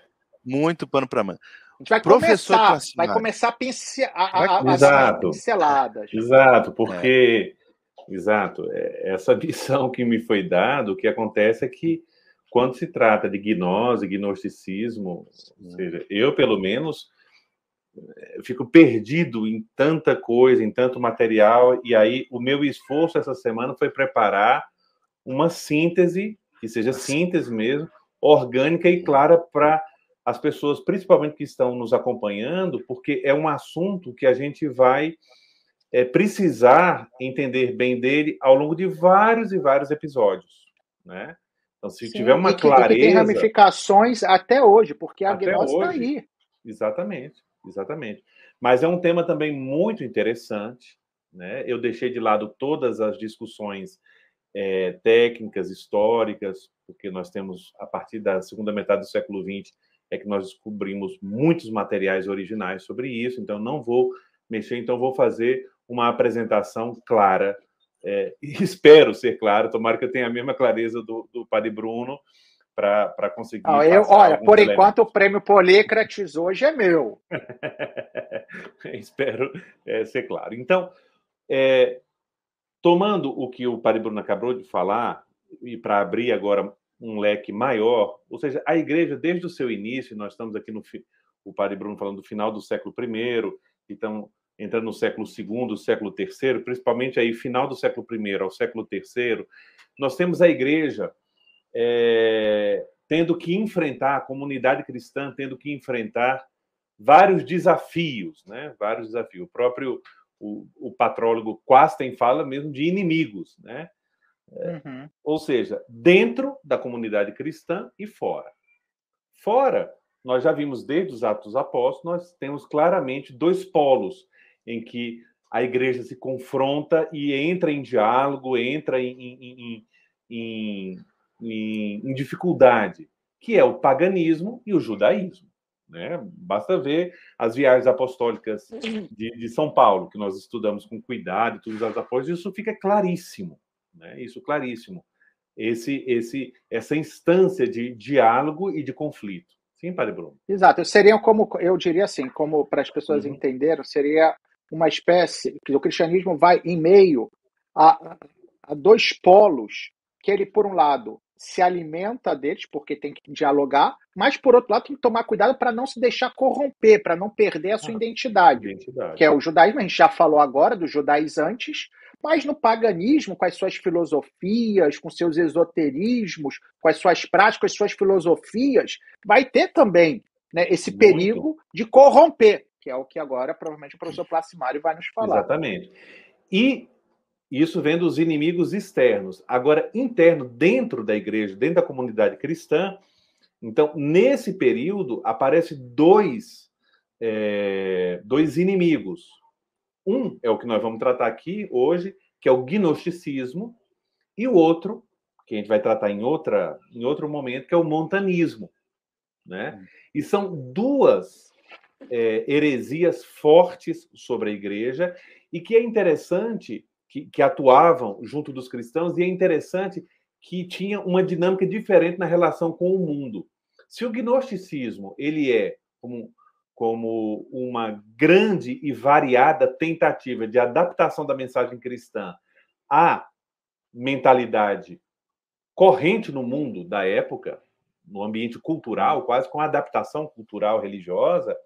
muito pano para manga. A gente vai Professor começar, vai começar a, pince, a, a, a, Exato. pinceladas. Exato, porque é. Exato. É, essa visão que me foi dada, o que acontece é que quando se trata de gnose, gnosticismo, ou seja, eu pelo menos eh, fico perdido em tanta coisa, em tanto material, e aí o meu esforço essa semana foi preparar uma síntese, que seja síntese mesmo, orgânica e clara para as pessoas, principalmente que estão nos acompanhando, porque é um assunto que a gente vai é, precisar entender bem dele ao longo de vários e vários episódios, né? Então, se Sim, tiver uma que, clareza... Que tem ramificações até hoje, porque a gnose está aí. Exatamente, exatamente. Mas é um tema também muito interessante, né? Eu deixei de lado todas as discussões é, técnicas, históricas, porque nós temos, a partir da segunda metade do século XX, é que nós descobrimos muitos materiais originais sobre isso, então não vou mexer, então vou fazer uma apresentação clara. É, espero ser claro, tomara que eu tenha a mesma clareza do, do Padre Bruno, para conseguir. Eu, olha, por enquanto o prêmio Polícrates hoje é meu. Espero é, ser claro. Então, é, tomando o que o Padre Bruno acabou de falar, e para abrir agora um leque maior, ou seja, a igreja, desde o seu início, nós estamos aqui no. O Padre Bruno falando do final do século I, então entrando no século II, século III, principalmente aí final do século I ao século III, nós temos a igreja é, tendo que enfrentar, a comunidade cristã tendo que enfrentar vários desafios, né? Vários desafios. O próprio o, o patrólogo Quasten fala mesmo de inimigos, né? Uhum. Ou seja, dentro da comunidade cristã e fora. Fora, nós já vimos desde os Atos Apóstolos, nós temos claramente dois polos em que a igreja se confronta e entra em diálogo, entra em, em, em, em, dificuldade, que é o paganismo e o judaísmo. Né? Basta ver as viagens apostólicas de, de São Paulo, que nós estudamos com cuidado, todos os apóstolos, isso fica claríssimo né? Isso claríssimo. Esse, esse, essa instância de diálogo e de conflito. Sim, Padre Bruno. Exato. Seria como, eu diria assim, como para as pessoas uhum. entenderem, seria uma espécie que o cristianismo vai em meio a, a dois polos que ele, por um lado, se alimenta deles, porque tem que dialogar, mas, por outro lado, tem que tomar cuidado para não se deixar corromper, para não perder a sua ah, identidade, identidade, que é o judaísmo. A gente já falou agora dos judaizantes, mas no paganismo, com as suas filosofias, com seus esoterismos, com as suas práticas, suas filosofias, vai ter também né, esse Muito. perigo de corromper, que é o que agora provavelmente o professor Placimário vai nos falar. Exatamente. E isso vem dos inimigos externos. Agora, interno, dentro da igreja, dentro da comunidade cristã, então, nesse período, aparecem dois, é, dois inimigos. Um é o que nós vamos tratar aqui hoje, que é o gnosticismo, e o outro, que a gente vai tratar em, outra, em outro momento, que é o montanismo. Né? E são duas é, heresias fortes sobre a igreja e que é interessante que, que, atuavam junto dos cristãos e é interessante que tinha uma dinâmica diferente na relação com o mundo. Se o gnosticismo ele é como como uma grande e variada tentativa de adaptação da mensagem cristã à mentalidade corrente no mundo da época, no ambiente cultural, quase com adaptação cultural religiosa,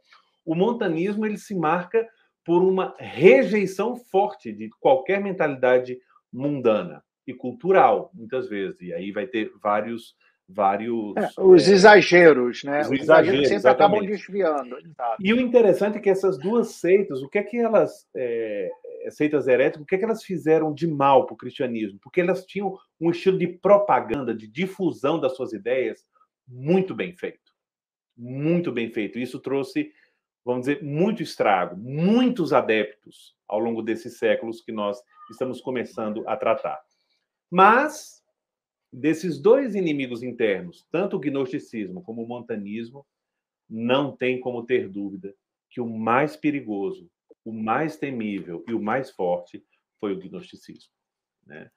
o montanismo ele se marca por uma rejeição forte de qualquer mentalidade mundana e cultural, muitas vezes. E aí vai ter vários vários. É, os é, exageros, né? Os, os exageros, sempre exatamente. acabam desviando. E o interessante é que essas duas seitas, o que é que elas. É, seitas heréticas, o que é que elas fizeram de mal para o cristianismo? Porque elas tinham um estilo de propaganda, de difusão das suas ideias muito bem feito. Muito bem feito. Isso trouxe, vamos dizer, muito estrago, muitos adeptos ao longo desses séculos que nós estamos começando a tratar. Mas desses dois inimigos internos, tanto o gnosticismo como o montanismo, não tem como ter dúvida que o mais perigoso, o mais temível e o mais forte foi o gnosticismo. Né?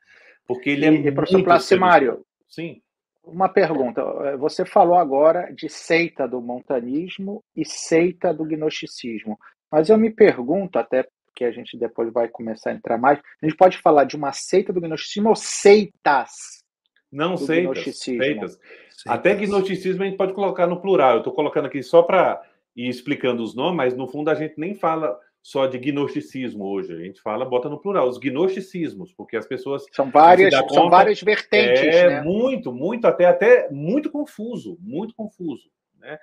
Porque ele é e, muito... Professor Placimário, Sim. Uma pergunta. Você falou agora de seita do montanismo e seita do gnosticismo. Mas eu me pergunto, até que a gente depois vai começar a entrar mais, a gente pode falar de uma seita do gnosticismo ou seitas não, seitas, seitas. Até gnosticismo a gente pode colocar no plural. Eu estou colocando aqui só para ir explicando os nomes, mas no fundo a gente nem fala só de gnosticismo hoje. A gente fala, bota no plural, os gnosticismos, porque as pessoas. São várias, conta, são várias vertentes. É né? muito, muito, até, até muito confuso, muito confuso. Né?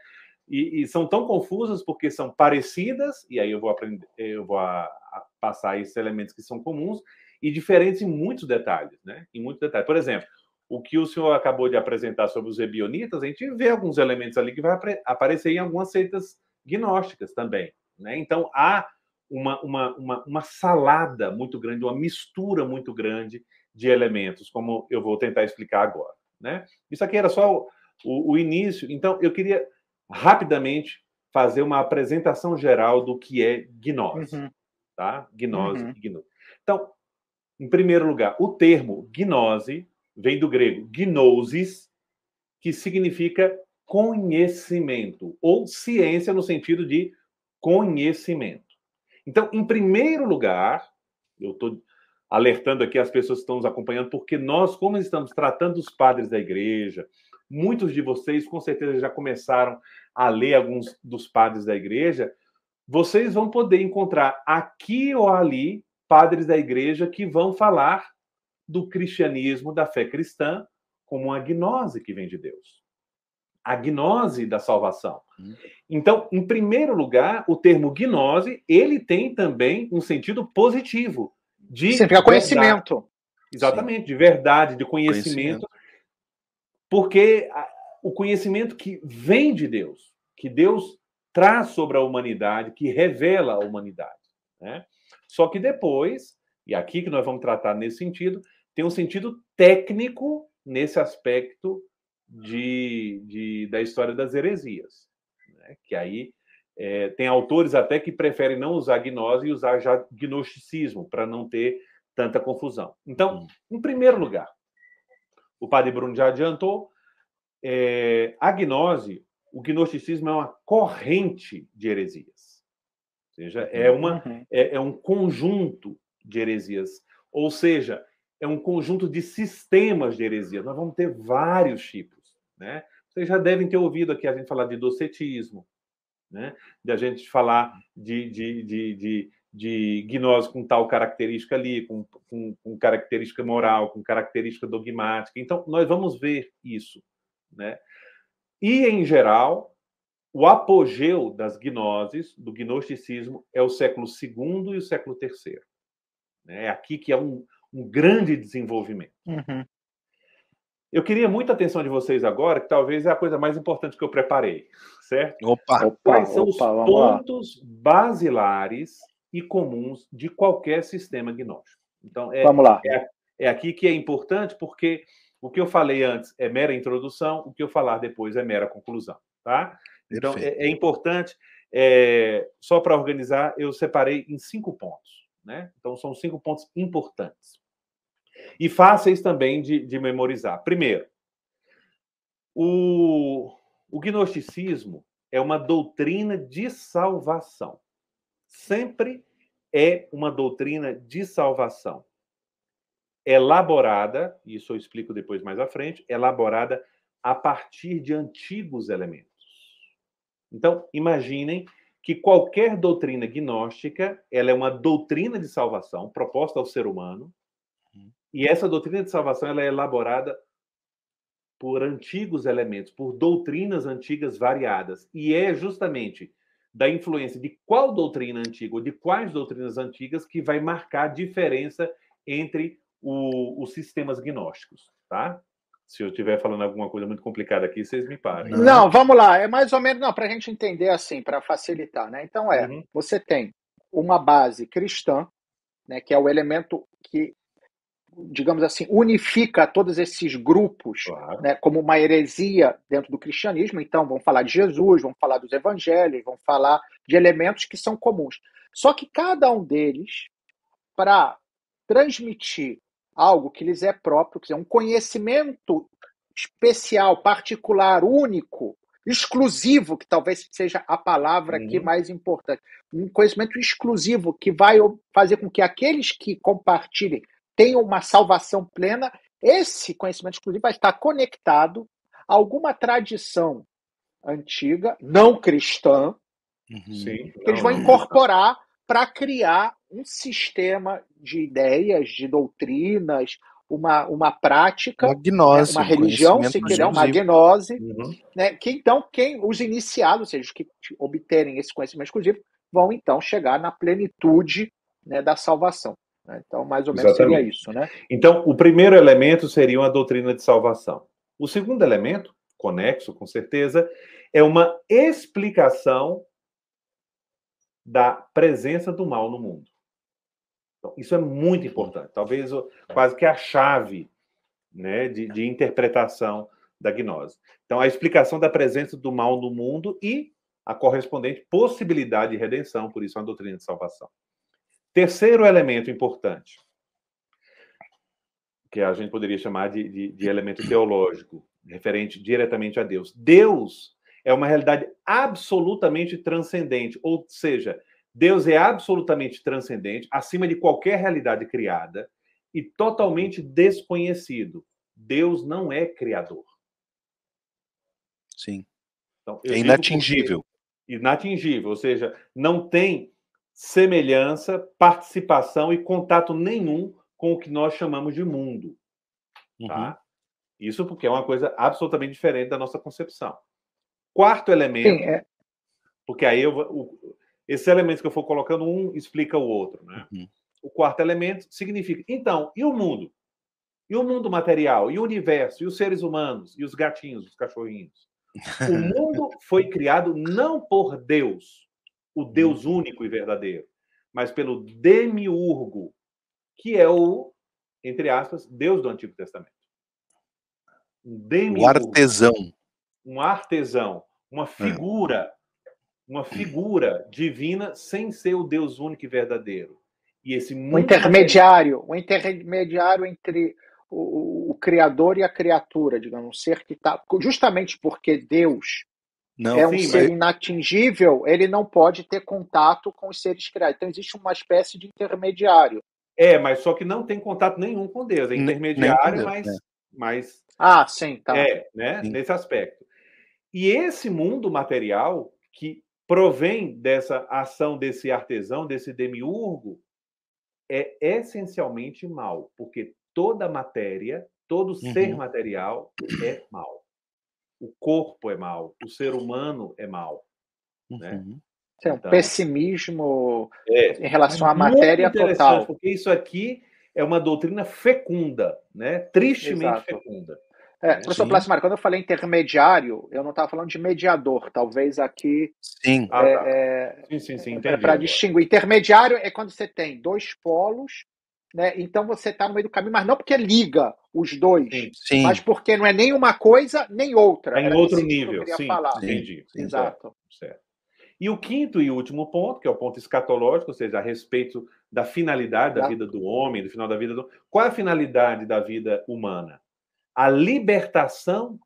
E, e, são tão confusas porque são parecidas, e aí eu vou aprender, eu vou a, a passar esses elementos que são comuns, e diferentes em muitos detalhes, né? Em muitos detalhes. Por exemplo, o que o senhor acabou de apresentar sobre os ebionitas, a gente vê alguns elementos ali que vai aparecer em algumas seitas gnósticas também. Né? Então, há uma, uma, uma, uma, salada muito grande, uma mistura muito grande de elementos, como eu vou tentar explicar agora. Né? Isso aqui era só o, o, o início. Então, eu queria rapidamente fazer uma apresentação geral do que é gnose. Uhum. Tá? Gnose uhum. gnose. Então, em primeiro lugar, o termo gnose vem do grego gnosis, que significa conhecimento, ou ciência no sentido de conhecimento. Então, em primeiro lugar, eu estou alertando aqui as pessoas que estão nos acompanhando, porque nós, como estamos tratando os padres da igreja, muitos de vocês com certeza já começaram a ler alguns dos padres da igreja, vocês vão poder encontrar aqui ou ali padres da igreja que vão falar do cristianismo, da fé cristã, como uma gnose que vem de Deus. A gnose da salvação. Hum. Então, em primeiro lugar, o termo gnose, ele tem também um sentido positivo. De Significa conhecimento. Exatamente, Sim. de verdade, de conhecimento. conhecimento. Porque o conhecimento que vem de Deus, que Deus traz sobre a humanidade, que revela a humanidade. Né? Só que depois, e aqui que nós vamos tratar nesse sentido, tem um sentido técnico nesse aspecto de, de da história das heresias. Né? Que aí é, tem autores até que preferem não usar gnose e usar já gnosticismo, para não ter tanta confusão. Então, hum. em primeiro lugar, o padre Bruno já adiantou, é, a gnose, o gnosticismo é uma corrente de heresias. Ou seja, é, uma, uhum. é, é um conjunto de heresias. Ou seja, é um conjunto de sistemas de heresia. Nós vamos ter vários tipos. Né? Vocês já devem ter ouvido aqui a gente falar de docetismo, né? de a gente falar de, de, de, de, de gnose com tal característica ali, com, com, com, característica moral, com característica dogmática. Então, nós vamos ver isso. Né? E, em geral, o apogeu das gnoses, do gnosticismo, é o século II e o século III. Né? É aqui que é um, um grande desenvolvimento. Uhum. Eu queria muita atenção de vocês agora, que talvez é a coisa mais importante que eu preparei, certo? Opa! Quais são opa, os pontos lá. basilares e comuns de qualquer sistema gnóstico? Então, é, vamos lá. É, é aqui que é importante, porque o que eu falei antes é mera introdução, o que eu falar depois é mera conclusão, tá? Então, é, é, importante. É, só para organizar, eu separei em cinco pontos, né? Então, são cinco pontos importantes e fáceis também de, de memorizar. Primeiro, o, o gnosticismo é uma doutrina de salvação. Sempre é uma doutrina de salvação. Elaborada, isso eu explico depois mais à frente, elaborada a partir de antigos elementos. Então, imaginem que qualquer doutrina gnóstica, ela é uma doutrina de salvação proposta ao ser humano, e essa doutrina de salvação ela é elaborada por antigos elementos, por doutrinas antigas variadas. E é justamente da influência de qual doutrina antiga ou de quais doutrinas antigas que vai marcar a diferença entre o, os sistemas gnósticos, tá? Se eu estiver falando alguma coisa muito complicada aqui, vocês me parem. Não, vamos lá. É mais ou menos, não, para a gente entender assim, para facilitar, né? Então é, uhum. você tem uma base cristã, né, que é o elemento que digamos assim, unifica todos esses grupos claro. né, como uma heresia dentro do cristianismo. Então, vamos falar de Jesus, vamos falar dos evangelhos, vamos falar de elementos que são comuns. Só que cada um deles, para transmitir algo que lhes é próprio, quer dizer, um conhecimento especial, particular, único, exclusivo, que talvez seja a palavra aqui uhum. mais importante. Um conhecimento exclusivo que vai fazer com que aqueles que compartilhem tenha uma salvação plena, esse conhecimento exclusivo vai estar conectado a alguma tradição antiga, não cristã, uhum. que eles vão incorporar para criar um sistema de ideias, de doutrinas, uma, uma prática, uma, gnose, né, uma religião, se quiser, uma gnose, uhum. né, que então quem os iniciados, ou seja, os que obterem esse conhecimento exclusivo, vão então chegar na plenitude né, da salvação. Né? Então, mais ou menos Exatamente. seria isso, né? Então, o primeiro elemento seria uma doutrina de salvação. O segundo elemento, conexo com certeza, é uma explicação da presença do mal no mundo. Então, isso é muito importante, talvez quase que a chave né, de, de interpretação da gnose. Então, a explicação da presença do mal no mundo e a correspondente possibilidade de redenção, por isso, é uma doutrina de salvação. Terceiro elemento importante, que a gente poderia chamar de, de, de elemento teológico, referente diretamente a Deus. Deus é uma realidade absolutamente transcendente, ou seja, Deus é absolutamente transcendente, acima de qualquer realidade criada e totalmente desconhecido. Deus não é criador. Sim. Então, é inatingível. Inatingível, ou seja, não tem semelhança, participação e contato nenhum com o que nós chamamos de mundo. Tá? Uhum. Isso porque é uma coisa absolutamente diferente da nossa concepção. Quarto elemento, Sim, é... porque aí eu, o, esses elementos que eu for colocando, um explica o outro. Né? Uhum. O quarto elemento significa, então, e o mundo? E o mundo material? E o universo? E os seres humanos? E os gatinhos, os cachorrinhos? O mundo foi criado não por Deus, o Deus uhum. único e verdadeiro, mas pelo demiurgo, que é o, entre aspas, Deus do Antigo Testamento. Um demiurgo. O artesão. Um artesão, uma é. figura uma figura divina sem ser o Deus único e verdadeiro. E esse mundo... o intermediário, o intermediário entre o, o, criador e a criatura, digamos, um ser que está justamente porque Deus não, é um sim, ser mas... inatingível, ele não pode ter contato com os seres criados. Então existe uma espécie de intermediário. É, mas só que não tem contato nenhum com Deus. É intermediário, Deus, mas, é. mas. Ah, sim, tá. É, né? Sim. Nesse aspecto. E esse mundo material que provém dessa ação desse artesão, desse demiurgo, é essencialmente mal, porque toda matéria, todo uhum. ser material é mal. O corpo é mal, o ser humano é mal. Né? Uhum. Né? É um então, pessimismo é, em relação à matéria total. Porque isso aqui é uma doutrina fecunda, né? tristemente Exato. fecunda. É, professor Plasmar, quando eu falei intermediário, eu não estava falando de mediador, talvez aqui. Sim, é, ah, tá. é, sim, sim, sim. É para distinguir. Intermediário é quando você tem dois polos, né? Então você está no meio do caminho, mas não porque liga os dois, sim, sim. mas porque não é nem uma coisa nem outra. É em outro nível. sim, falar. entendi. Exato. Certo. E o quinto e último ponto, que é o ponto escatológico, ou seja, a respeito da finalidade da vida do homem, do final da vida do. Qual é a finalidade da vida humana? a libertação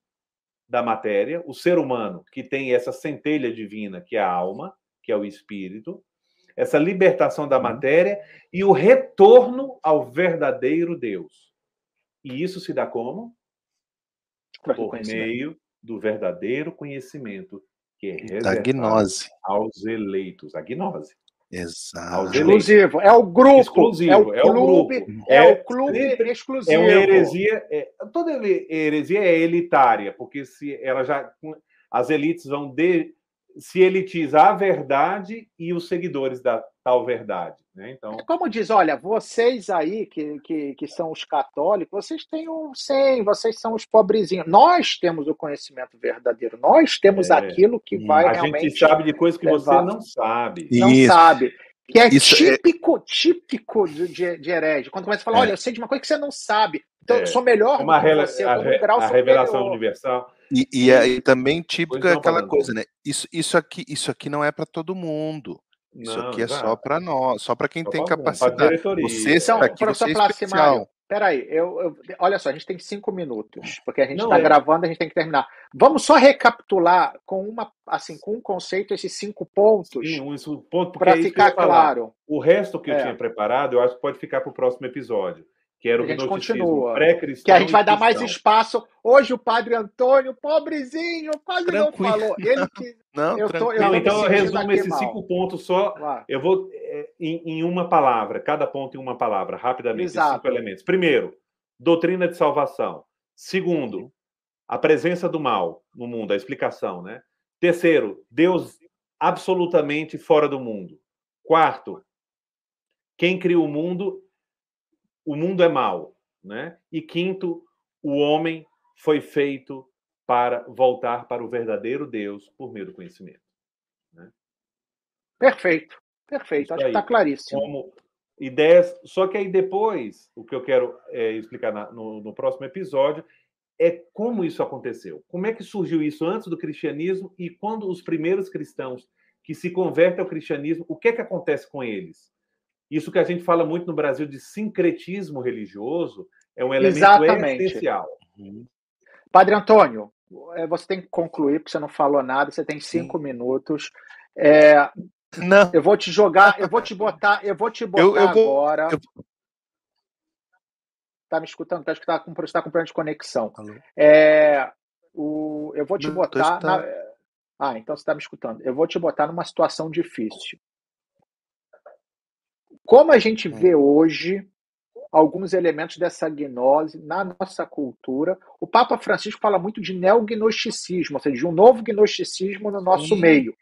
da matéria, o ser humano que tem essa centelha divina, que é a alma, que é o espírito, essa libertação da uhum. matéria e o retorno ao verdadeiro Deus. E isso se dá como? Por meio do verdadeiro conhecimento, que é reservado aos eleitos. A gnose. Exato. Exclusivo. É o grupo. Exclusivo. É o clube. É o, clube, é, é o clube exclusivo. É uma heresia. É, toda heresia é elitária, porque se ela já. As elites vão de, se elitizar a verdade e os seguidores da tal verdade. Né? Então, é como diz, olha, vocês aí que, que, que são os católicos, vocês têm o 100, vocês são os pobrezinhos. Nós temos o conhecimento verdadeiro, nós temos é, aquilo que vai a realmente. A gente sabe de coisas que levar. você não sabe. Não Isso. sabe. Que é Isso é típico, é... típico de, de, de herege. Quando começa a falar, é. olha, eu sei de uma coisa que você não sabe. Então, é. eu sou melhor é uma do que você, a, um grau a revelação universal. E, e, é, e também típico é aquela coisa, né? Isso, isso, aqui, isso aqui não é para todo mundo. Isso não, aqui é só para nós, só para quem só tem capacidade. Você então, aqui, você é especial. Peraí, eu, eu, olha só, a gente tem cinco minutos, porque a gente está é. gravando, a gente tem que terminar. Vamos só recapitular com uma, assim, com um conceito esses cinco pontos. Sim, um ponto para ficar claro. O resto que eu é. tinha preparado, eu acho que pode ficar para o próximo episódio que era o a gente continua. Que a gente vai dar mais espaço. Hoje o padre Antônio, pobrezinho, quase tranquilo. não falou. Ele que. não, eu tô, eu não, então eu resumo esses mal. cinco pontos só. Eu vou é, em, em, uma palavra, cada ponto em uma palavra, rapidamente. Cinco elementos. Primeiro, doutrina de salvação. Segundo, a presença do mal no mundo, a explicação, né? Terceiro, Deus absolutamente fora do mundo. Quarto, quem cria o mundo o mundo é mau, né? E quinto, o homem foi feito para voltar para o verdadeiro Deus por meio do conhecimento. Né? Perfeito, perfeito. Isso Acho aí, que está claríssimo. Como ideias. Só que aí depois, o que eu quero é, explicar na, no, no próximo episódio é como isso aconteceu. Como é que surgiu isso antes do cristianismo e quando os primeiros cristãos que se convertem ao cristianismo, o que é que acontece com eles? Isso que a gente fala muito no Brasil de sincretismo religioso é um elemento Exatamente. essencial. Uhum. Padre Antônio, é, você tem que concluir, porque você não falou nada, você tem cinco Sim. minutos. É, não. Eu vou te jogar, eu vou te botar, eu vou te botar eu, eu vou, agora. Eu... Tá me escutando? Tá, tá com, tá com problema de conexão. É, o, eu vou te botar. Na, ah, então você está me escutando. Eu vou te botar numa situação difícil. Como a gente vê hum. hoje alguns elementos dessa gnose na nossa cultura, o Papa Francisco fala muito de neognosticismo, ou seja, de um novo gnosticismo no nosso Sim. meio.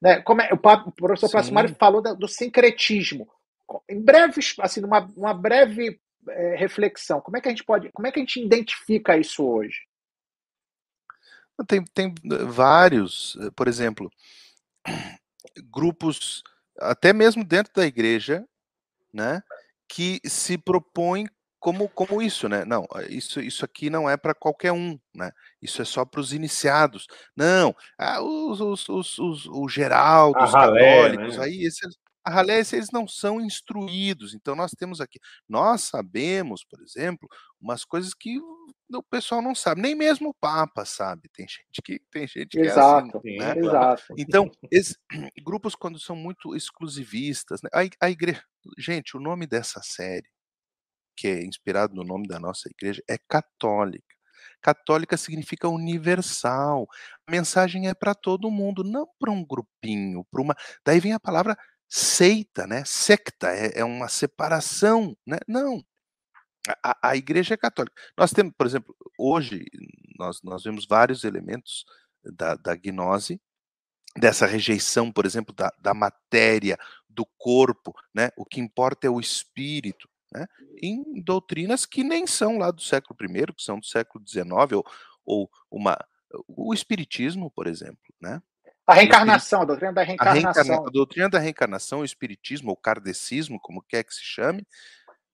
Né? Como é, o, Papa, o professor Plasmari falou da, do sincretismo. Em breve, assim, uma, uma breve é, reflexão, como é que a gente pode, como é que a gente identifica isso hoje? Tem, tem vários, por exemplo, grupos, até mesmo dentro da igreja, né, que se propõem como, como isso, né? Não, isso, isso aqui não é para qualquer um, né? Isso é só para os iniciados. Não, ah, os, os, os, os, os geraldos, católicos, né? aí esses, a ralé, eles não são instruídos. Então, nós temos aqui, nós sabemos, por exemplo, umas coisas que o pessoal não sabe, nem mesmo o Papa sabe. Tem gente que tem gente que exato, é assim, né? exato. Então, esses, grupos quando são muito exclusivistas, né? a, a igreja, gente, o nome dessa série, que é inspirado no nome da nossa igreja, é católica. Católica significa universal. A mensagem é para todo mundo, não para um grupinho, para uma. Daí vem a palavra seita, né? Secta, é, é uma separação, né? Não. A, a, igreja é católica. Nós temos, por exemplo, hoje nós, nós vemos vários elementos da, da gnose, dessa rejeição, por exemplo, da, da matéria, do corpo, né? O que importa é o espírito, né? Em doutrinas que nem são lá do século I, que são do século XIX, ou, ou uma, o espiritismo, por exemplo, né? A reencarnação, a doutrina da reencarnação. A, reencarna, a doutrina da reencarnação, o espiritismo, o kardecismo, como quer que se chame,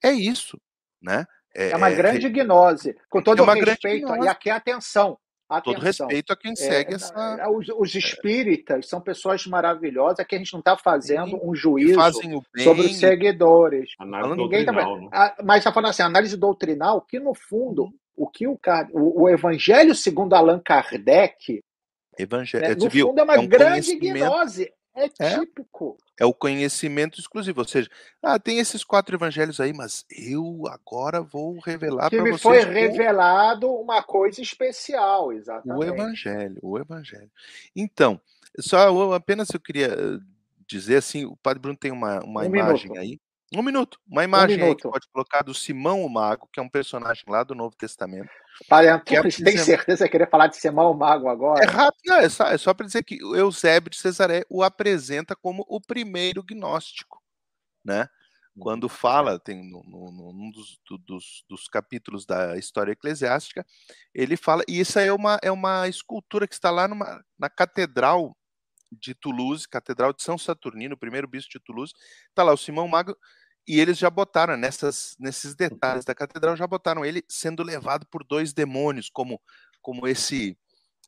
é isso, né? É, é uma é, grande gnose, com todo é respeito, e aqui atenção, Atenção. Todo respeito a quem segue é, essa. É, os, os, espíritas são pessoas maravilhosas que a gente não está fazendo um juízo sobre os seguidores. Ninguém tá... né? Mas está falando assim, análise doutrinal, que no fundo, uhum. o que o, o, o Evangelho segundo Allan Kardec Evangelho. Né? No viu? fundo é uma é um grande gnose. É, é típico. É, é o conhecimento exclusivo. Ou seja, ah, tem esses quatro evangelhos aí, mas eu agora vou revelar para vocês. Foi revelado uma coisa especial, exatamente. O evangelho, o evangelho. Então, só apenas eu queria eh, dizer assim, o Padre Bruno tem uma, uma um imagem minuto. aí. Um minuto. Uma imagem um aí que pode colocar do Simão o Mago, que é um personagem lá do Novo Testamento. Antônio, é, tem certeza que queria falar de Simão o Mago agora? É rápido, é só, é só para dizer que Eusébio de Cesaré o apresenta como o primeiro gnóstico, né? Quando fala, tem no, no, num dos, dos, dos, capítulos da história eclesiástica, ele fala, e isso aí é uma, é uma escultura que está lá numa, na catedral de Toulouse, Catedral de São Saturnino, o primeiro bispo de Toulouse, está lá o Simão Mago e eles já botaram nessas, nesses detalhes da catedral, já botaram ele sendo levado por dois demônios, como, como esse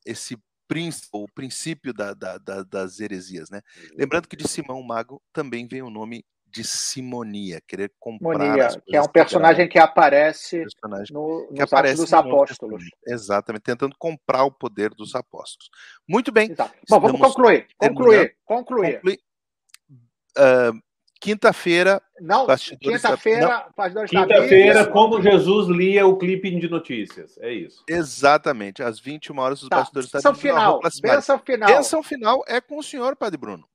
esse príncipe, o princípio da, da, da, das heresias, né? Lembrando que de Simão Mago também vem o nome de Simonia, querer comprar. Simonia, que é um personagem que aparece personagem no, que aparece dos Apóstolos. Exatamente, tentando comprar o poder dos apóstolos. Muito bem. Bom, vamos concluir. Concluir. Concluir. concluir. Uh, Quinta-feira. Não, quinta-feira, Quinta-feira, como Jesus lia o clipe de notícias. É isso. Exatamente. Às 21 horas, os tá. bastidores da. Final. Benção final. Benção final é com o senhor, Padre Bruno.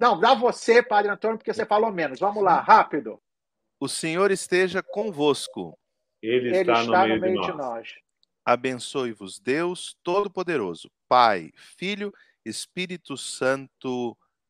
Não, dá você, Padre Antônio, porque você falou menos. Vamos lá, rápido. O Senhor esteja convosco. Ele está, Ele está no, meio no meio, de nós. nós. Abençoe-vos, Deus Todo-Poderoso, Pai, Filho, Espírito Santo.